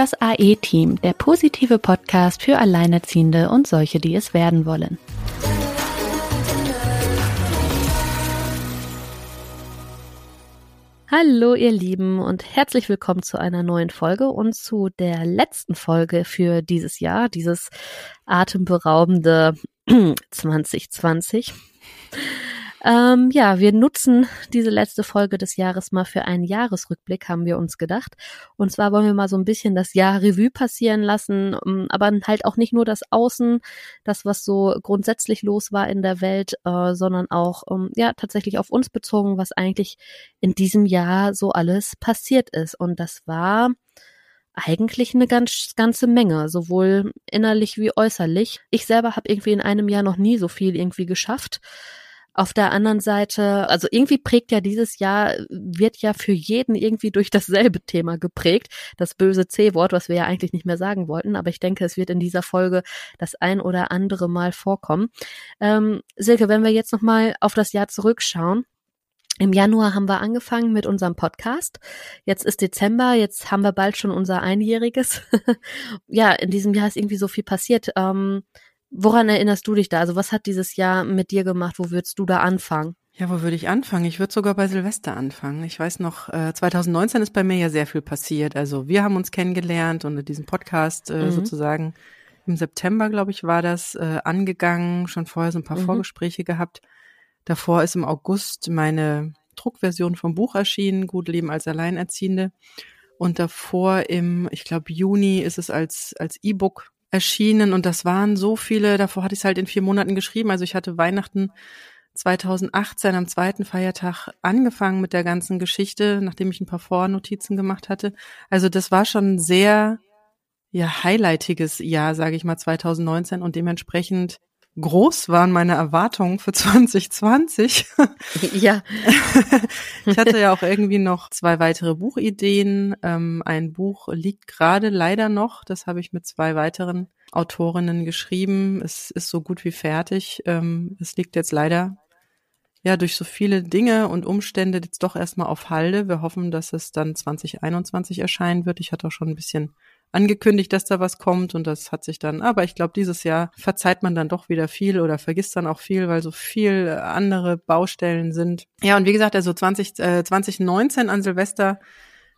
Das AE-Team, der positive Podcast für Alleinerziehende und solche, die es werden wollen. Hallo ihr Lieben und herzlich willkommen zu einer neuen Folge und zu der letzten Folge für dieses Jahr, dieses atemberaubende 2020. Ähm, ja, wir nutzen diese letzte Folge des Jahres mal für einen Jahresrückblick, haben wir uns gedacht. Und zwar wollen wir mal so ein bisschen das Jahr Revue passieren lassen, ähm, aber halt auch nicht nur das Außen, das, was so grundsätzlich los war in der Welt, äh, sondern auch, ähm, ja, tatsächlich auf uns bezogen, was eigentlich in diesem Jahr so alles passiert ist. Und das war eigentlich eine ganz, ganze Menge, sowohl innerlich wie äußerlich. Ich selber habe irgendwie in einem Jahr noch nie so viel irgendwie geschafft. Auf der anderen Seite, also irgendwie prägt ja dieses Jahr, wird ja für jeden irgendwie durch dasselbe Thema geprägt. Das böse C-Wort, was wir ja eigentlich nicht mehr sagen wollten, aber ich denke, es wird in dieser Folge das ein oder andere Mal vorkommen. Ähm, Silke, wenn wir jetzt nochmal auf das Jahr zurückschauen, im Januar haben wir angefangen mit unserem Podcast. Jetzt ist Dezember, jetzt haben wir bald schon unser Einjähriges. ja, in diesem Jahr ist irgendwie so viel passiert. Ähm, Woran erinnerst du dich da? Also was hat dieses Jahr mit dir gemacht? Wo würdest du da anfangen? Ja, wo würde ich anfangen? Ich würde sogar bei Silvester anfangen. Ich weiß noch, äh, 2019 ist bei mir ja sehr viel passiert. Also wir haben uns kennengelernt und diesen Podcast äh, mhm. sozusagen im September, glaube ich, war das äh, angegangen. Schon vorher so ein paar mhm. Vorgespräche gehabt. Davor ist im August meine Druckversion vom Buch erschienen, Gut Leben als Alleinerziehende. Und davor im, ich glaube, Juni ist es als, als E-Book erschienen und das waren so viele, davor hatte ich es halt in vier Monaten geschrieben. Also ich hatte Weihnachten 2018 am zweiten Feiertag angefangen mit der ganzen Geschichte, nachdem ich ein paar Vornotizen gemacht hatte. Also das war schon sehr ja highlightiges Jahr, sage ich mal 2019 und dementsprechend groß waren meine Erwartungen für 2020. Ja. ich hatte ja auch irgendwie noch zwei weitere Buchideen. Ähm, ein Buch liegt gerade leider noch. Das habe ich mit zwei weiteren Autorinnen geschrieben. Es ist so gut wie fertig. Ähm, es liegt jetzt leider ja durch so viele Dinge und Umstände jetzt doch erstmal auf Halde. Wir hoffen, dass es dann 2021 erscheinen wird. Ich hatte auch schon ein bisschen angekündigt, dass da was kommt und das hat sich dann, aber ich glaube, dieses Jahr verzeiht man dann doch wieder viel oder vergisst dann auch viel, weil so viel andere Baustellen sind. Ja, und wie gesagt, also 20, äh, 2019 an Silvester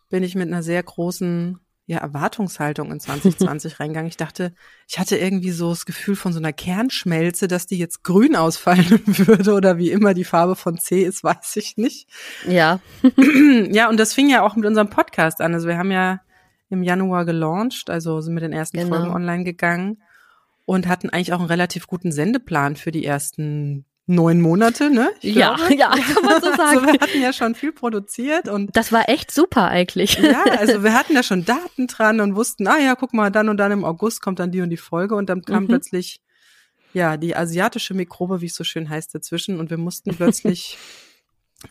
bin ich mit einer sehr großen ja, Erwartungshaltung in 2020 reingegangen. Ich dachte, ich hatte irgendwie so das Gefühl von so einer Kernschmelze, dass die jetzt grün ausfallen würde oder wie immer die Farbe von C ist, weiß ich nicht. Ja. ja, und das fing ja auch mit unserem Podcast an. Also wir haben ja im Januar gelauncht, also sind mit den ersten genau. Folgen online gegangen und hatten eigentlich auch einen relativ guten Sendeplan für die ersten neun Monate, ne? Ich ja, glaube. ja, kann man so sagen. also wir hatten ja schon viel produziert und das war echt super eigentlich. ja, also wir hatten ja schon Daten dran und wussten, ah ja, guck mal, dann und dann im August kommt dann die und die Folge und dann kam mhm. plötzlich ja die asiatische Mikrobe, wie es so schön heißt, dazwischen und wir mussten plötzlich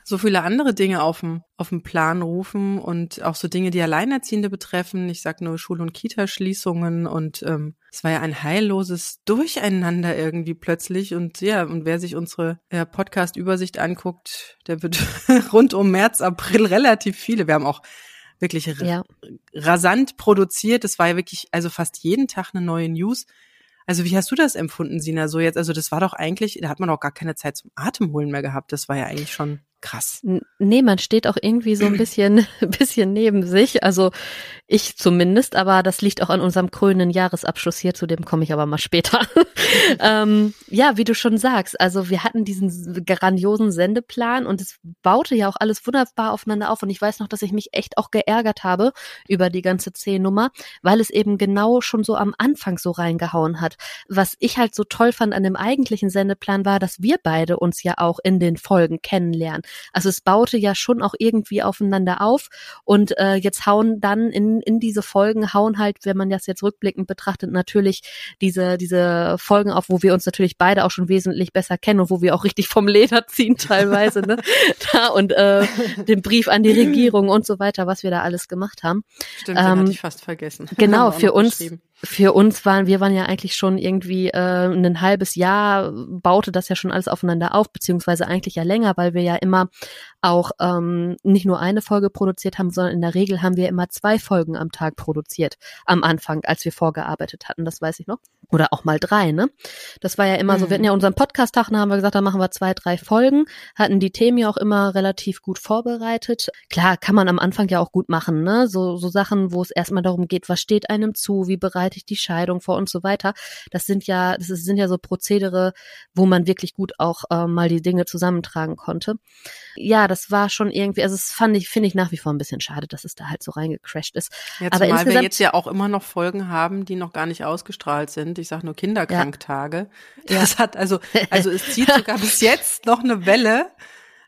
so viele andere Dinge auf dem, auf dem Plan rufen und auch so Dinge, die Alleinerziehende betreffen. Ich sag nur Schul- und Kita-Schließungen und ähm, es war ja ein heilloses Durcheinander irgendwie plötzlich. Und ja, und wer sich unsere äh, Podcast-Übersicht anguckt, der wird rund um März, April relativ viele. Wir haben auch wirklich ja. rasant produziert. Es war ja wirklich, also fast jeden Tag eine neue News. Also wie hast du das empfunden, Sina? So jetzt, also das war doch eigentlich, da hat man auch gar keine Zeit zum Atemholen mehr gehabt. Das war ja eigentlich schon krass. Nee, man steht auch irgendwie so ein bisschen, bisschen neben sich. Also ich zumindest, aber das liegt auch an unserem krönenden Jahresabschluss hier, zu dem komme ich aber mal später. ähm, ja, wie du schon sagst, also wir hatten diesen grandiosen Sendeplan und es baute ja auch alles wunderbar aufeinander auf. Und ich weiß noch, dass ich mich echt auch geärgert habe über die ganze C-Nummer, weil es eben genau schon so am Anfang so reingehauen hat. Was ich halt so toll fand an dem eigentlichen Sendeplan war, dass wir beide uns ja auch in den Folgen kennenlernen. Also es baute ja schon auch irgendwie aufeinander auf und äh, jetzt hauen dann in in diese Folgen hauen halt, wenn man das jetzt rückblickend betrachtet, natürlich diese, diese Folgen auf, wo wir uns natürlich beide auch schon wesentlich besser kennen und wo wir auch richtig vom Leder ziehen teilweise, ne? Da und äh, den Brief an die Regierung und so weiter, was wir da alles gemacht haben. Stimmt, ähm, den hatte ich fast vergessen. Genau, für uns für uns waren, wir waren ja eigentlich schon irgendwie äh, ein halbes Jahr, baute das ja schon alles aufeinander auf, beziehungsweise eigentlich ja länger, weil wir ja immer auch ähm, nicht nur eine Folge produziert haben, sondern in der Regel haben wir immer zwei Folgen am Tag produziert am Anfang, als wir vorgearbeitet hatten, das weiß ich noch. Oder auch mal drei, ne? Das war ja immer mhm. so, wir hatten ja unseren Podcast-Tag, da haben wir gesagt, da machen wir zwei, drei Folgen, hatten die Themen ja auch immer relativ gut vorbereitet. Klar, kann man am Anfang ja auch gut machen, ne? So, so Sachen, wo es erstmal darum geht, was steht einem zu, wie bereite rechtzeitig die Scheidung vor und so weiter. Das sind ja, das sind ja so Prozedere, wo man wirklich gut auch äh, mal die Dinge zusammentragen konnte. Ja, das war schon irgendwie, also es fand ich, finde ich nach wie vor ein bisschen schade, dass es da halt so reingecrashed ist. Ja, Aber zumal wir jetzt ja auch immer noch Folgen haben, die noch gar nicht ausgestrahlt sind. Ich sage nur Kinderkranktage. Ja. Das hat also, also es zieht sogar bis jetzt noch eine Welle.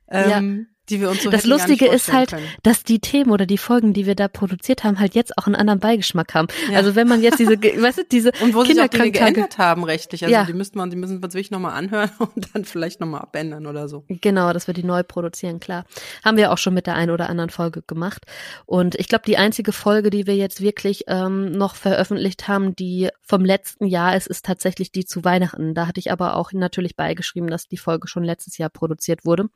Ähm, ja die wir uns so Das Lustige ist halt, können. dass die Themen oder die Folgen, die wir da produziert haben, halt jetzt auch einen anderen Beigeschmack haben. Ja. Also wenn man jetzt diese, weißt du, diese und wo sich Dinge geändert haben rechtlich, also ja. die müssten man, die müssen wir wirklich nochmal anhören und dann vielleicht nochmal abändern oder so. Genau, dass wir die neu produzieren, klar. Haben wir auch schon mit der einen oder anderen Folge gemacht. Und ich glaube, die einzige Folge, die wir jetzt wirklich ähm, noch veröffentlicht haben, die vom letzten Jahr ist, ist tatsächlich die zu Weihnachten. Da hatte ich aber auch natürlich beigeschrieben, dass die Folge schon letztes Jahr produziert wurde.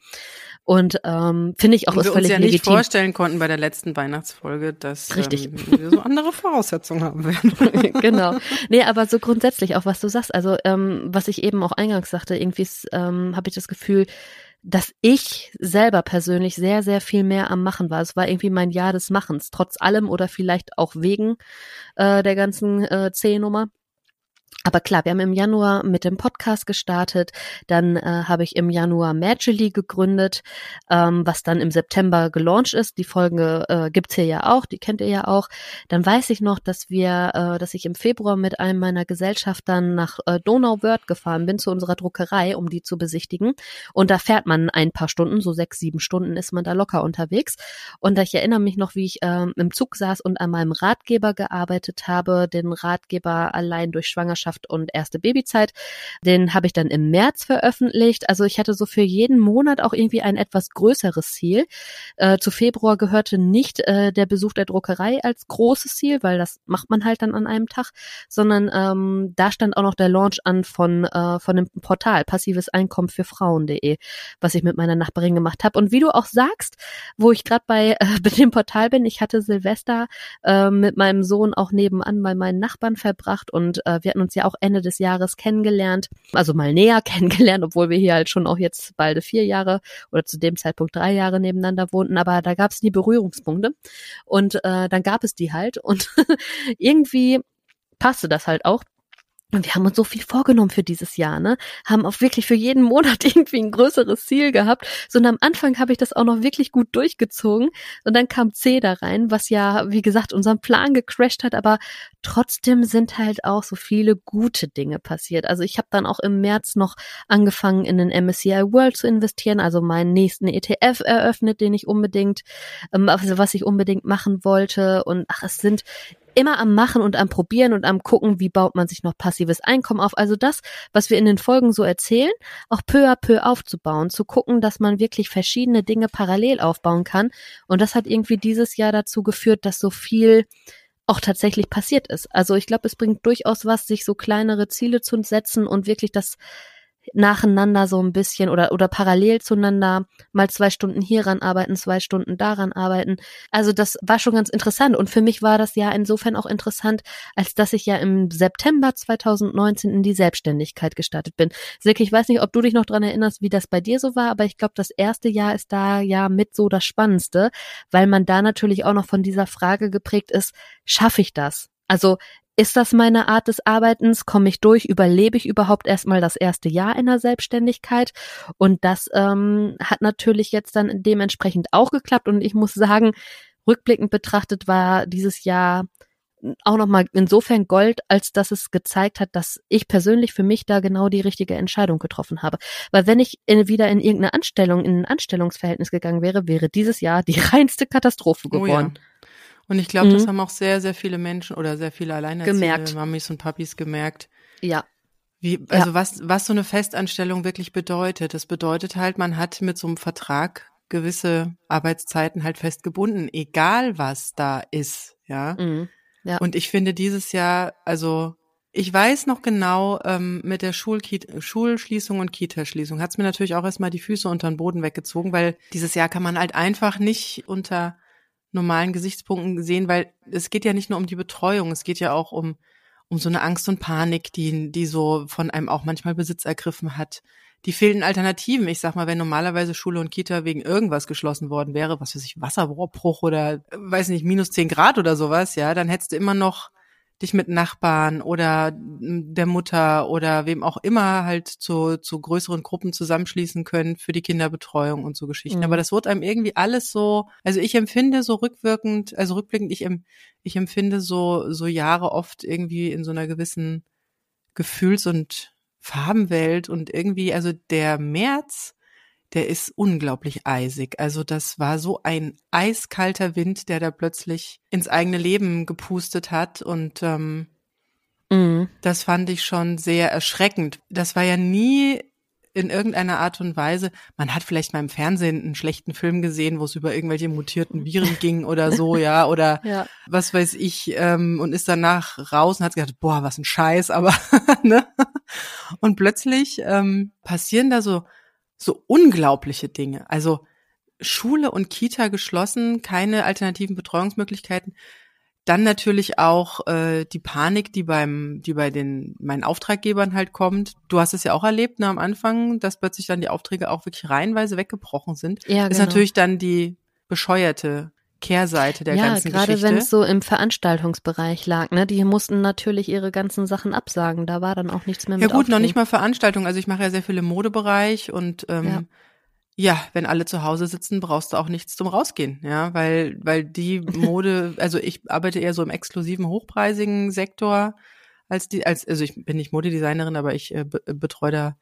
Und ähm, ähm, Finde ich auch Und ist völlig wir uns ja legitim. nicht vorstellen konnten bei der letzten Weihnachtsfolge, dass Richtig. Ähm, wir so andere Voraussetzungen haben werden. genau. Nee, aber so grundsätzlich auch, was du sagst, also ähm, was ich eben auch eingangs sagte, irgendwie ähm, habe ich das Gefühl, dass ich selber persönlich sehr, sehr viel mehr am Machen war. Es war irgendwie mein Jahr des Machens, trotz allem oder vielleicht auch wegen äh, der ganzen äh, C-Nummer. Aber klar, wir haben im Januar mit dem Podcast gestartet, dann äh, habe ich im Januar Magically gegründet, ähm, was dann im September gelauncht ist. Die Folge äh, gibt's hier ja auch, die kennt ihr ja auch. Dann weiß ich noch, dass wir, äh, dass ich im Februar mit einem meiner Gesellschaftern nach äh, Donauwörth gefahren bin zu unserer Druckerei, um die zu besichtigen. Und da fährt man ein paar Stunden, so sechs, sieben Stunden ist man da locker unterwegs. Und ich erinnere mich noch, wie ich äh, im Zug saß und an meinem Ratgeber gearbeitet habe, den Ratgeber allein durch Schwangerschaft Schwangerschaft und erste Babyzeit. Den habe ich dann im März veröffentlicht. Also ich hatte so für jeden Monat auch irgendwie ein etwas größeres Ziel. Äh, zu Februar gehörte nicht äh, der Besuch der Druckerei als großes Ziel, weil das macht man halt dann an einem Tag, sondern ähm, da stand auch noch der Launch an von äh, von dem Portal passives Einkommen für Frauen.de, was ich mit meiner Nachbarin gemacht habe. Und wie du auch sagst, wo ich gerade bei äh, dem Portal bin, ich hatte Silvester äh, mit meinem Sohn auch nebenan bei meinen Nachbarn verbracht und äh, wir hatten uns ja auch Ende des Jahres kennengelernt, also mal näher kennengelernt, obwohl wir hier halt schon auch jetzt beide vier Jahre oder zu dem Zeitpunkt drei Jahre nebeneinander wohnten, aber da gab es nie Berührungspunkte. Und äh, dann gab es die halt. Und irgendwie passte das halt auch und wir haben uns so viel vorgenommen für dieses Jahr, ne? Haben auch wirklich für jeden Monat irgendwie ein größeres Ziel gehabt. So und am Anfang habe ich das auch noch wirklich gut durchgezogen. Und dann kam C da rein, was ja, wie gesagt, unseren Plan gecrashed hat, aber trotzdem sind halt auch so viele gute Dinge passiert. Also ich habe dann auch im März noch angefangen, in den MSCI World zu investieren, also meinen nächsten ETF eröffnet, den ich unbedingt, ähm, also was ich unbedingt machen wollte. Und ach, es sind immer am Machen und am Probieren und am Gucken, wie baut man sich noch passives Einkommen auf. Also das, was wir in den Folgen so erzählen, auch peu à peu aufzubauen, zu gucken, dass man wirklich verschiedene Dinge parallel aufbauen kann. Und das hat irgendwie dieses Jahr dazu geführt, dass so viel auch tatsächlich passiert ist. Also ich glaube, es bringt durchaus was, sich so kleinere Ziele zu setzen und wirklich das nacheinander so ein bisschen oder, oder parallel zueinander mal zwei Stunden hieran arbeiten, zwei Stunden daran arbeiten. Also das war schon ganz interessant. Und für mich war das ja insofern auch interessant, als dass ich ja im September 2019 in die Selbstständigkeit gestartet bin. Silke, ich weiß nicht, ob du dich noch dran erinnerst, wie das bei dir so war, aber ich glaube, das erste Jahr ist da ja mit so das Spannendste, weil man da natürlich auch noch von dieser Frage geprägt ist, schaffe ich das? Also ist das meine Art des Arbeitens? Komme ich durch? Überlebe ich überhaupt erstmal das erste Jahr in der Selbstständigkeit? Und das ähm, hat natürlich jetzt dann dementsprechend auch geklappt. Und ich muss sagen, rückblickend betrachtet war dieses Jahr auch nochmal insofern Gold, als dass es gezeigt hat, dass ich persönlich für mich da genau die richtige Entscheidung getroffen habe. Weil wenn ich in, wieder in irgendeine Anstellung, in ein Anstellungsverhältnis gegangen wäre, wäre dieses Jahr die reinste Katastrophe geworden. Oh ja. Und ich glaube, mhm. das haben auch sehr, sehr viele Menschen oder sehr viele alleinerziehende gemerkt. Mamis und Papis gemerkt. Ja. Wie, also ja. was, was so eine Festanstellung wirklich bedeutet. Das bedeutet halt, man hat mit so einem Vertrag gewisse Arbeitszeiten halt festgebunden, egal was da ist, ja. Mhm. Ja. Und ich finde dieses Jahr, also ich weiß noch genau, ähm, mit der Schulschließung und Kitaschließung hat es mir natürlich auch erstmal die Füße unter den Boden weggezogen, weil dieses Jahr kann man halt einfach nicht unter normalen Gesichtspunkten sehen, weil es geht ja nicht nur um die Betreuung, es geht ja auch um um so eine Angst und Panik, die die so von einem auch manchmal Besitz ergriffen hat. Die fehlenden Alternativen. Ich sag mal, wenn normalerweise Schule und Kita wegen irgendwas geschlossen worden wäre, was weiß ich, Wasserrohrbruch oder weiß nicht, minus zehn Grad oder sowas, ja, dann hättest du immer noch dich mit Nachbarn oder der Mutter oder wem auch immer halt zu, zu größeren Gruppen zusammenschließen können für die Kinderbetreuung und so Geschichten. Mhm. Aber das wird einem irgendwie alles so, also ich empfinde so rückwirkend, also rückblickend, ich, ich empfinde so, so Jahre oft irgendwie in so einer gewissen Gefühls- und Farbenwelt und irgendwie, also der März der ist unglaublich eisig. Also das war so ein eiskalter Wind, der da plötzlich ins eigene Leben gepustet hat und ähm, mhm. das fand ich schon sehr erschreckend. Das war ja nie in irgendeiner Art und Weise, man hat vielleicht mal im Fernsehen einen schlechten Film gesehen, wo es über irgendwelche mutierten Viren ging oder so, ja, oder ja. was weiß ich, ähm, und ist danach raus und hat gedacht, boah, was ein Scheiß, aber ne? Und plötzlich ähm, passieren da so so unglaubliche Dinge. Also Schule und Kita geschlossen, keine alternativen Betreuungsmöglichkeiten. Dann natürlich auch äh, die Panik, die beim, die bei den meinen Auftraggebern halt kommt. Du hast es ja auch erlebt, ne, am Anfang, dass plötzlich dann die Aufträge auch wirklich reihenweise weggebrochen sind. Ja, genau. Ist natürlich dann die bescheuerte Kehrseite der ja, ganzen gerade Geschichte. wenn es so im Veranstaltungsbereich lag, ne? Die mussten natürlich ihre ganzen Sachen absagen. Da war dann auch nichts mehr mit. Ja gut, Auftrieb. noch nicht mal Veranstaltungen. Also ich mache ja sehr viel im Modebereich und ähm, ja. ja, wenn alle zu Hause sitzen, brauchst du auch nichts zum Rausgehen, ja, weil weil die Mode, also ich arbeite eher so im exklusiven hochpreisigen Sektor als die als also ich bin nicht Modedesignerin, aber ich äh, betreue da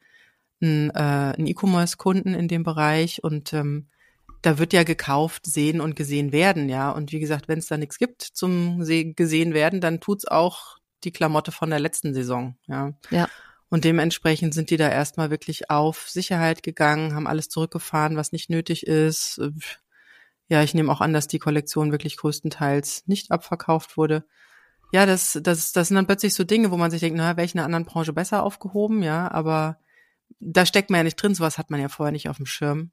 einen, äh, einen E-Commerce-Kunden in dem Bereich und ähm, da wird ja gekauft, sehen und gesehen werden, ja. Und wie gesagt, wenn es da nichts gibt zum gesehen werden, dann tut's auch die Klamotte von der letzten Saison, ja. Ja. Und dementsprechend sind die da erstmal wirklich auf Sicherheit gegangen, haben alles zurückgefahren, was nicht nötig ist. Ja, ich nehme auch an, dass die Kollektion wirklich größtenteils nicht abverkauft wurde. Ja, das, das, das sind dann plötzlich so Dinge, wo man sich denkt, naja, wäre ich in einer anderen Branche besser aufgehoben, ja, aber da steckt man ja nicht drin, sowas hat man ja vorher nicht auf dem Schirm.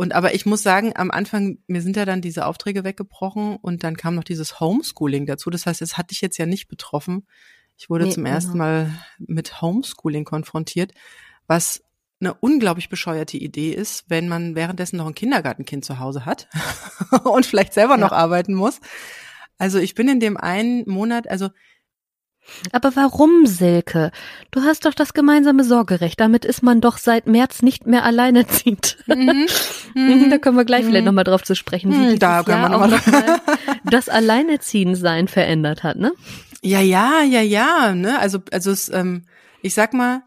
Und aber ich muss sagen, am Anfang, mir sind ja dann diese Aufträge weggebrochen und dann kam noch dieses Homeschooling dazu. Das heißt, es hat dich jetzt ja nicht betroffen. Ich wurde nee, zum genau. ersten Mal mit Homeschooling konfrontiert, was eine unglaublich bescheuerte Idee ist, wenn man währenddessen noch ein Kindergartenkind zu Hause hat und vielleicht selber ja. noch arbeiten muss. Also ich bin in dem einen Monat, also aber warum, Silke? Du hast doch das gemeinsame Sorgerecht. Damit ist man doch seit März nicht mehr alleinerziehend. Mhm. Mhm. da können wir gleich mhm. vielleicht nochmal drauf zu sprechen, wie mhm, da können wir auch noch mal das Alleinerziehensein verändert hat, ne? Ja, ja, ja, ja. Ne? Also, also es, ähm, ich sag mal,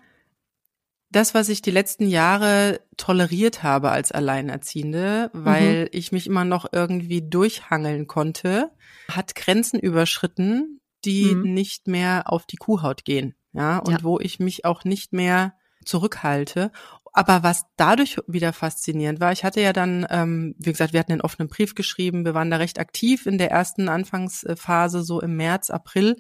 das, was ich die letzten Jahre toleriert habe als Alleinerziehende, weil mhm. ich mich immer noch irgendwie durchhangeln konnte, hat Grenzen überschritten, die mhm. nicht mehr auf die Kuhhaut gehen, ja, und ja. wo ich mich auch nicht mehr zurückhalte. Aber was dadurch wieder faszinierend war, ich hatte ja dann, ähm, wie gesagt, wir hatten einen offenen Brief geschrieben, wir waren da recht aktiv in der ersten Anfangsphase, so im März, April.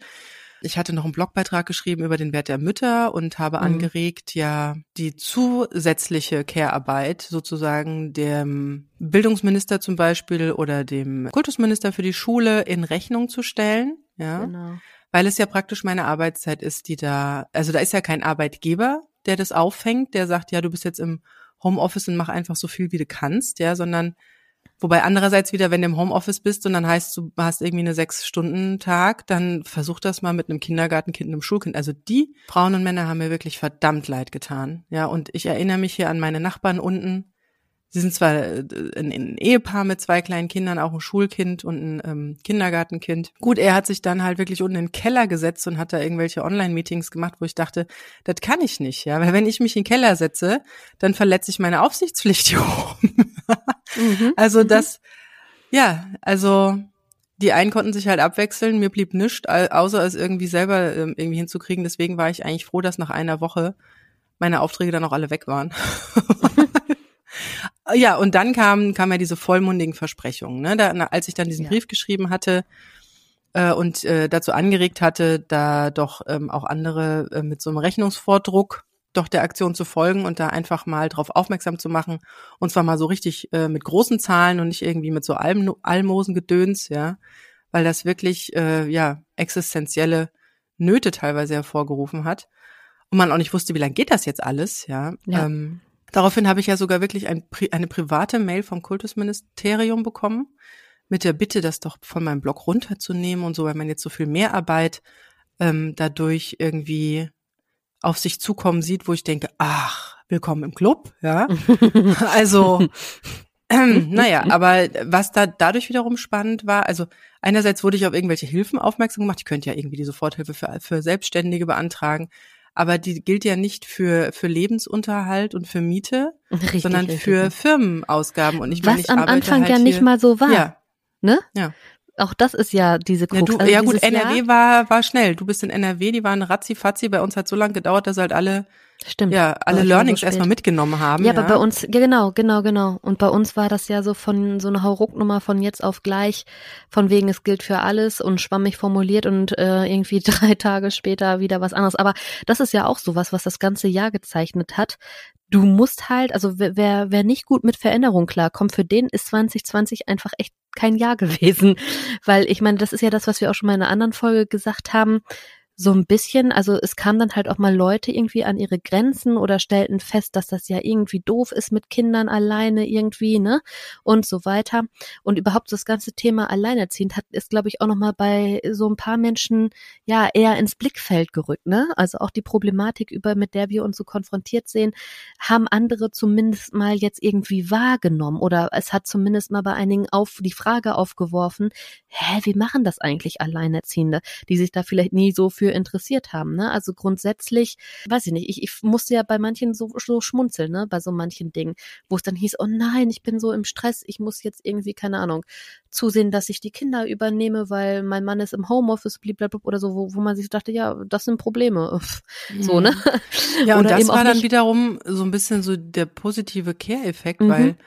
Ich hatte noch einen Blogbeitrag geschrieben über den Wert der Mütter und habe mhm. angeregt, ja, die zusätzliche Care-Arbeit sozusagen dem Bildungsminister zum Beispiel oder dem Kultusminister für die Schule in Rechnung zu stellen ja. Genau. Weil es ja praktisch meine Arbeitszeit ist, die da, also da ist ja kein Arbeitgeber, der das auffängt, der sagt, ja, du bist jetzt im Homeoffice und mach einfach so viel, wie du kannst, ja, sondern Wobei andererseits wieder, wenn du im Homeoffice bist und dann heißt, du hast irgendwie eine Sechs-Stunden-Tag, dann versuch das mal mit einem Kindergartenkind, einem Schulkind. Also die Frauen und Männer haben mir wirklich verdammt leid getan. Ja, und ich erinnere mich hier an meine Nachbarn unten, Sie sind zwar äh, ein, Ehepaar mit zwei kleinen Kindern, auch ein Schulkind und ein ähm, Kindergartenkind. Gut, er hat sich dann halt wirklich unten in den Keller gesetzt und hat da irgendwelche Online-Meetings gemacht, wo ich dachte, das kann ich nicht, ja, weil wenn ich mich in den Keller setze, dann verletze ich meine Aufsichtspflicht hier oben. mhm. Also mhm. das, ja, also die einen konnten sich halt abwechseln, mir blieb nichts, außer es irgendwie selber ähm, irgendwie hinzukriegen. Deswegen war ich eigentlich froh, dass nach einer Woche meine Aufträge dann auch alle weg waren. Ja, und dann kam, kam ja diese vollmundigen Versprechungen. Ne? Da, als ich dann diesen ja. Brief geschrieben hatte, äh, und äh, dazu angeregt hatte, da doch ähm, auch andere äh, mit so einem Rechnungsvordruck doch der Aktion zu folgen und da einfach mal drauf aufmerksam zu machen. Und zwar mal so richtig äh, mit großen Zahlen und nicht irgendwie mit so Alm Almosengedöns, ja, weil das wirklich äh, ja existenzielle Nöte teilweise hervorgerufen hat und man auch nicht wusste, wie lange geht das jetzt alles, ja. ja. Ähm, daraufhin habe ich ja sogar wirklich ein, eine private Mail vom Kultusministerium bekommen mit der Bitte, das doch von meinem Blog runterzunehmen und so, weil man jetzt so viel Mehrarbeit ähm, dadurch irgendwie auf sich zukommen sieht, wo ich denke, ach, willkommen im Club, ja. also, ähm, naja, aber was da dadurch wiederum spannend war, also einerseits wurde ich auf irgendwelche Hilfen aufmerksam gemacht, ich könnte ja irgendwie die Soforthilfe für, für Selbstständige beantragen, aber die gilt ja nicht für, für Lebensunterhalt und für Miete, richtig, sondern richtig, für. Firmenausgaben. Und ich Was meine, ich am Anfang halt ja nicht mal so war. Ja. Ne? Ja. Auch das ist ja diese Krux. Ja, du, also ja gut, NRW Jahr, war, war schnell. Du bist in NRW, die waren ratzi-fatzi. Bei uns hat so lange gedauert, dass halt alle, Stimmt, ja, alle Learnings so erstmal mitgenommen haben. Ja, ja, aber bei uns, ja genau, genau, genau. Und bei uns war das ja so von so eine Haurucknummer von jetzt auf gleich, von wegen es gilt für alles und schwammig formuliert und äh, irgendwie drei Tage später wieder was anderes. Aber das ist ja auch sowas, was das ganze Jahr gezeichnet hat, du musst halt, also wer, wer nicht gut mit Veränderung klarkommt, für den ist 2020 einfach echt kein Jahr gewesen. Weil ich meine, das ist ja das, was wir auch schon mal in einer anderen Folge gesagt haben so ein bisschen, also es kamen dann halt auch mal Leute irgendwie an ihre Grenzen oder stellten fest, dass das ja irgendwie doof ist mit Kindern alleine irgendwie, ne? Und so weiter. Und überhaupt das ganze Thema Alleinerziehend hat, ist, glaube ich, auch nochmal bei so ein paar Menschen ja eher ins Blickfeld gerückt, ne? Also auch die Problematik über, mit der wir uns so konfrontiert sehen, haben andere zumindest mal jetzt irgendwie wahrgenommen oder es hat zumindest mal bei einigen auf die Frage aufgeworfen, hä, wie machen das eigentlich Alleinerziehende, die sich da vielleicht nie so für für interessiert haben. Ne? Also grundsätzlich, weiß ich nicht, ich, ich musste ja bei manchen so, so schmunzeln, ne? bei so manchen Dingen, wo es dann hieß, oh nein, ich bin so im Stress, ich muss jetzt irgendwie, keine Ahnung, zusehen, dass ich die Kinder übernehme, weil mein Mann ist im Homeoffice, blablabla, oder so, wo, wo man sich dachte, ja, das sind Probleme. So, ne? Mhm. Ja, und das war dann wiederum so ein bisschen so der positive Care-Effekt, mhm. weil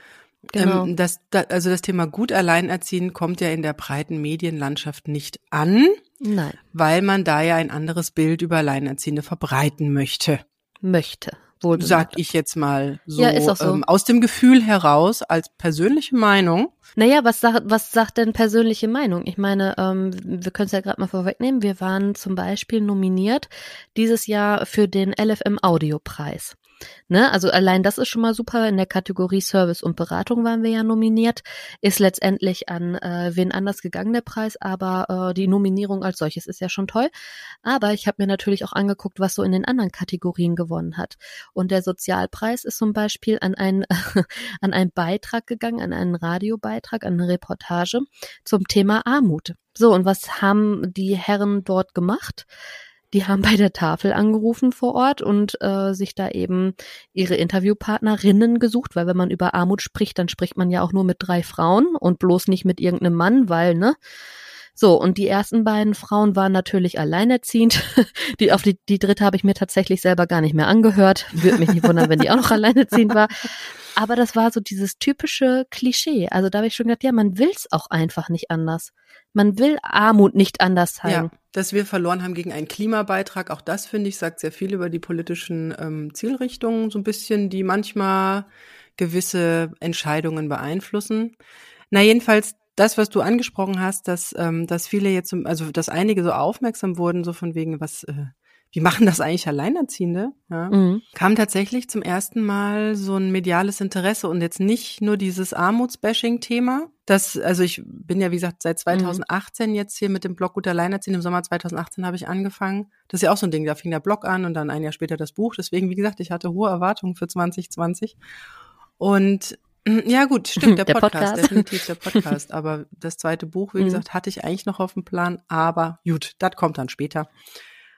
Genau. Ähm, das, das, also das Thema gut alleinerziehen kommt ja in der breiten Medienlandschaft nicht an. Nein. Weil man da ja ein anderes Bild über Alleinerziehende verbreiten möchte. Möchte. Wohl Sag ich jetzt mal so, ja, ist auch so. Ähm, aus dem Gefühl heraus als persönliche Meinung. Naja, was sagt, was sagt denn persönliche Meinung? Ich meine, ähm, wir können es ja gerade mal vorwegnehmen. Wir waren zum Beispiel nominiert dieses Jahr für den LFM Audiopreis. Ne? Also allein das ist schon mal super. In der Kategorie Service und Beratung waren wir ja nominiert. Ist letztendlich an äh, wen anders gegangen der Preis, aber äh, die Nominierung als solches ist ja schon toll. Aber ich habe mir natürlich auch angeguckt, was so in den anderen Kategorien gewonnen hat. Und der Sozialpreis ist zum Beispiel an einen, an einen Beitrag gegangen, an einen Radiobeitrag, an eine Reportage zum Thema Armut. So, und was haben die Herren dort gemacht? Die haben bei der Tafel angerufen vor Ort und äh, sich da eben ihre Interviewpartnerinnen gesucht, weil wenn man über Armut spricht, dann spricht man ja auch nur mit drei Frauen und bloß nicht mit irgendeinem Mann, weil, ne? So, und die ersten beiden Frauen waren natürlich alleinerziehend. Die, auf die, die dritte habe ich mir tatsächlich selber gar nicht mehr angehört. Würde mich nicht wundern, wenn die auch noch alleinerziehend war. Aber das war so dieses typische Klischee. Also da habe ich schon gedacht, ja, man will's auch einfach nicht anders. Man will Armut nicht anders zeigen. Ja, dass wir verloren haben gegen einen Klimabeitrag, auch das finde ich, sagt sehr viel über die politischen ähm, Zielrichtungen, so ein bisschen, die manchmal gewisse Entscheidungen beeinflussen. Na, jedenfalls das, was du angesprochen hast, dass, ähm, dass viele jetzt, also dass einige so aufmerksam wurden, so von wegen, was, äh, wie machen das eigentlich Alleinerziehende? Ja, mhm. Kam tatsächlich zum ersten Mal so ein mediales Interesse und jetzt nicht nur dieses Armutsbashing-Thema. Das, also ich bin ja, wie gesagt, seit 2018 mhm. jetzt hier mit dem Blog Gut Alleinerziehen. Im Sommer 2018 habe ich angefangen. Das ist ja auch so ein Ding, da fing der Blog an und dann ein Jahr später das Buch. Deswegen, wie gesagt, ich hatte hohe Erwartungen für 2020. Und mm, ja, gut, stimmt, der, der Podcast, Podcast, definitiv der Podcast. Aber das zweite Buch, wie mhm. gesagt, hatte ich eigentlich noch auf dem Plan. Aber gut, das kommt dann später.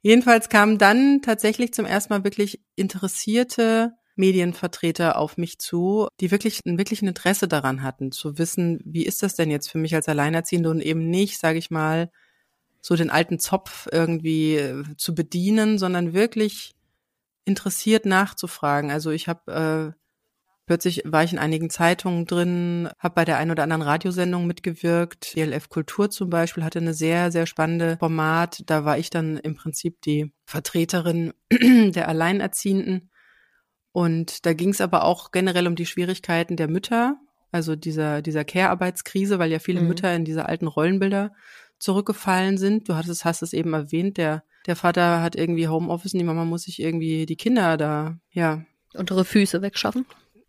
Jedenfalls kamen dann tatsächlich zum ersten Mal wirklich interessierte Medienvertreter auf mich zu, die wirklich ein wirklich ein Interesse daran hatten, zu wissen, wie ist das denn jetzt für mich als Alleinerziehende und eben nicht, sage ich mal, so den alten Zopf irgendwie äh, zu bedienen, sondern wirklich interessiert nachzufragen. Also ich habe äh, Plötzlich war ich in einigen Zeitungen drin, habe bei der ein oder anderen Radiosendung mitgewirkt. DLF Kultur zum Beispiel hatte eine sehr, sehr spannende Format. Da war ich dann im Prinzip die Vertreterin der Alleinerziehenden. Und da ging es aber auch generell um die Schwierigkeiten der Mütter, also dieser, dieser Care-Arbeitskrise, weil ja viele mhm. Mütter in diese alten Rollenbilder zurückgefallen sind. Du hattest, hast es eben erwähnt, der, der Vater hat irgendwie Homeoffice und die Mama muss sich irgendwie die Kinder da, ja. Unter ihre Füße wegschaffen.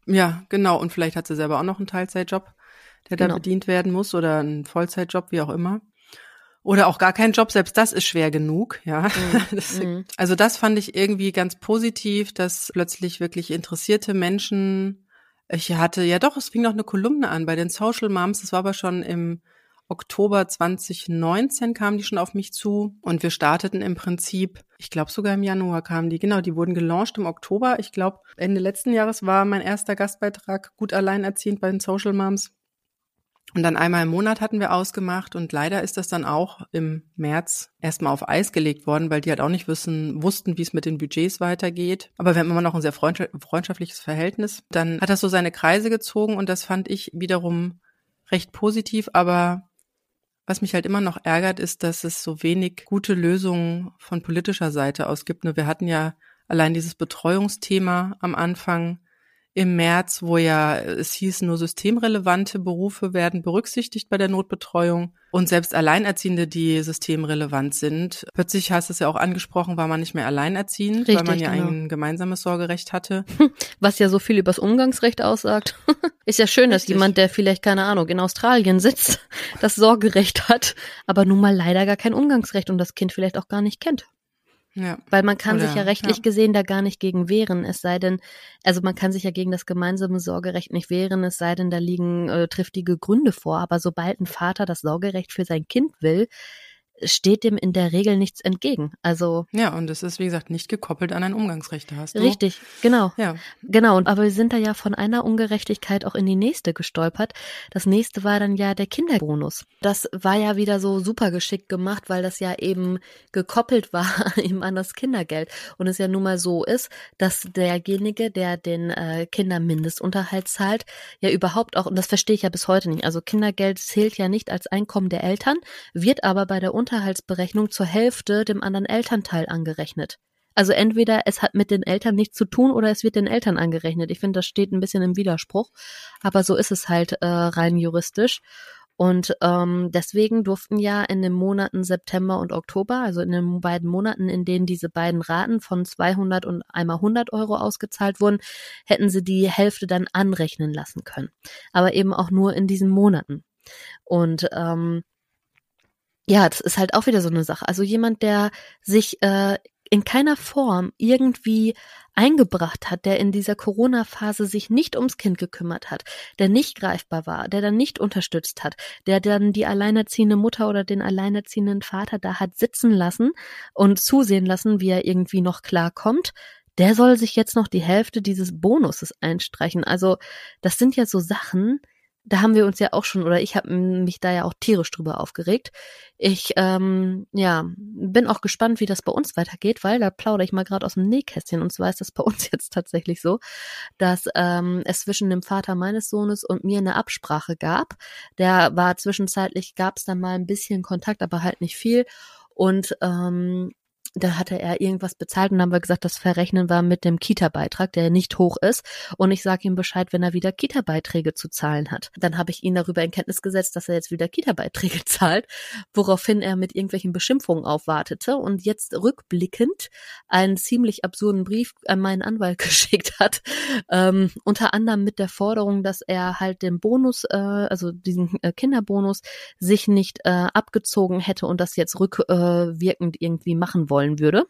Ja, genau. Und vielleicht hat sie selber auch noch einen Teilzeitjob, der genau. da bedient werden muss oder einen Vollzeitjob, wie auch immer. Oder auch gar keinen Job, selbst das ist schwer genug, ja. Mhm. Das, mhm. also das fand ich irgendwie ganz positiv, dass plötzlich wirklich interessierte Menschen, ich hatte, ja doch, es fing noch eine Kolumne an bei den Social Moms, das war aber schon im Oktober 2019 kamen die schon auf mich zu und wir starteten im Prinzip, ich glaube sogar im Januar kamen die, genau, die wurden gelauncht im Oktober. Ich glaube, Ende letzten Jahres war mein erster Gastbeitrag gut alleinerziehend bei den Social Moms. Und dann einmal im Monat hatten wir ausgemacht und leider ist das dann auch im März erstmal auf Eis gelegt worden, weil die halt auch nicht wissen, wussten, wie es mit den Budgets weitergeht. Aber wir haben immer noch ein sehr freundschaftliches Verhältnis. Dann hat das so seine Kreise gezogen und das fand ich wiederum recht positiv, aber was mich halt immer noch ärgert, ist, dass es so wenig gute Lösungen von politischer Seite aus gibt. Nur wir hatten ja allein dieses Betreuungsthema am Anfang im März, wo ja es hieß, nur systemrelevante Berufe werden berücksichtigt bei der Notbetreuung und selbst Alleinerziehende, die systemrelevant sind. Plötzlich hast du es ja auch angesprochen, war man nicht mehr alleinerziehend, Richtig, weil man ja genau. ein gemeinsames Sorgerecht hatte. Was ja so viel übers Umgangsrecht aussagt. Ist ja schön, Richtig. dass jemand, der vielleicht, keine Ahnung, in Australien sitzt, das Sorgerecht hat, aber nun mal leider gar kein Umgangsrecht und das Kind vielleicht auch gar nicht kennt. Ja. Weil man kann Oder, sich ja rechtlich ja. gesehen da gar nicht gegen wehren, es sei denn, also man kann sich ja gegen das gemeinsame Sorgerecht nicht wehren, es sei denn, da liegen äh, triftige Gründe vor. Aber sobald ein Vater das Sorgerecht für sein Kind will, steht dem in der Regel nichts entgegen. Also ja, und es ist wie gesagt nicht gekoppelt an ein Umgangsrecht. Hast du. Richtig, genau. Ja. Genau. Und aber wir sind da ja von einer Ungerechtigkeit auch in die nächste gestolpert. Das nächste war dann ja der Kinderbonus. Das war ja wieder so super geschickt gemacht, weil das ja eben gekoppelt war eben an das Kindergeld und es ja nun mal so ist, dass derjenige, der den äh, Kindermindestunterhalt zahlt, ja überhaupt auch und das verstehe ich ja bis heute nicht. Also Kindergeld zählt ja nicht als Einkommen der Eltern, wird aber bei der Unterhaltsberechnung zur Hälfte dem anderen Elternteil angerechnet. Also entweder es hat mit den Eltern nichts zu tun oder es wird den Eltern angerechnet. Ich finde, das steht ein bisschen im Widerspruch, aber so ist es halt äh, rein juristisch. Und ähm, deswegen durften ja in den Monaten September und Oktober, also in den beiden Monaten, in denen diese beiden Raten von 200 und einmal 100 Euro ausgezahlt wurden, hätten sie die Hälfte dann anrechnen lassen können. Aber eben auch nur in diesen Monaten. Und ähm, ja, das ist halt auch wieder so eine Sache. Also jemand, der sich äh, in keiner Form irgendwie eingebracht hat, der in dieser Corona-Phase sich nicht ums Kind gekümmert hat, der nicht greifbar war, der dann nicht unterstützt hat, der dann die alleinerziehende Mutter oder den alleinerziehenden Vater da hat sitzen lassen und zusehen lassen, wie er irgendwie noch klarkommt, der soll sich jetzt noch die Hälfte dieses Bonuses einstreichen. Also das sind ja so Sachen, da haben wir uns ja auch schon, oder ich habe mich da ja auch tierisch drüber aufgeregt. Ich ähm, ja bin auch gespannt, wie das bei uns weitergeht, weil da plaudere ich mal gerade aus dem Nähkästchen. Und zwar ist das bei uns jetzt tatsächlich so, dass ähm, es zwischen dem Vater meines Sohnes und mir eine Absprache gab. Der war zwischenzeitlich, gab es dann mal ein bisschen Kontakt, aber halt nicht viel. Und ähm, da hatte er irgendwas bezahlt und haben wir gesagt, das verrechnen wir mit dem Kita-Beitrag, der nicht hoch ist. Und ich sage ihm Bescheid, wenn er wieder Kita-Beiträge zu zahlen hat. Dann habe ich ihn darüber in Kenntnis gesetzt, dass er jetzt wieder Kita-Beiträge zahlt, woraufhin er mit irgendwelchen Beschimpfungen aufwartete und jetzt rückblickend einen ziemlich absurden Brief an meinen Anwalt geschickt hat. Ähm, unter anderem mit der Forderung, dass er halt den Bonus, äh, also diesen äh, Kinderbonus, sich nicht äh, abgezogen hätte und das jetzt rückwirkend irgendwie machen wollte wollen würde.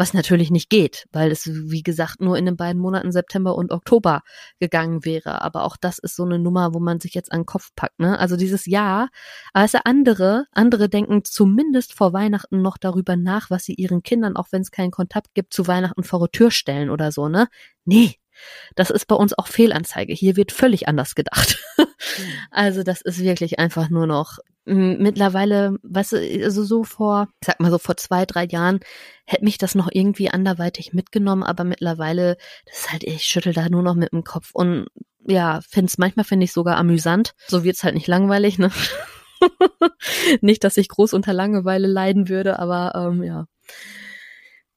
Was natürlich nicht geht, weil es, wie gesagt, nur in den beiden Monaten September und Oktober gegangen wäre. Aber auch das ist so eine Nummer, wo man sich jetzt an den Kopf packt. Ne? Also dieses Jahr, also andere, andere denken zumindest vor Weihnachten noch darüber nach, was sie ihren Kindern, auch wenn es keinen Kontakt gibt, zu Weihnachten vor die Tür stellen oder so, ne? Nee, das ist bei uns auch Fehlanzeige. Hier wird völlig anders gedacht. also das ist wirklich einfach nur noch mittlerweile, du, also so vor, ich sag mal so vor zwei, drei Jahren, hätte mich das noch irgendwie anderweitig mitgenommen, aber mittlerweile, das ist halt, ich schüttel da nur noch mit dem Kopf und ja, find's, manchmal finde ich sogar amüsant. So wird's halt nicht langweilig, ne? nicht, dass ich groß unter Langeweile leiden würde, aber ähm, ja.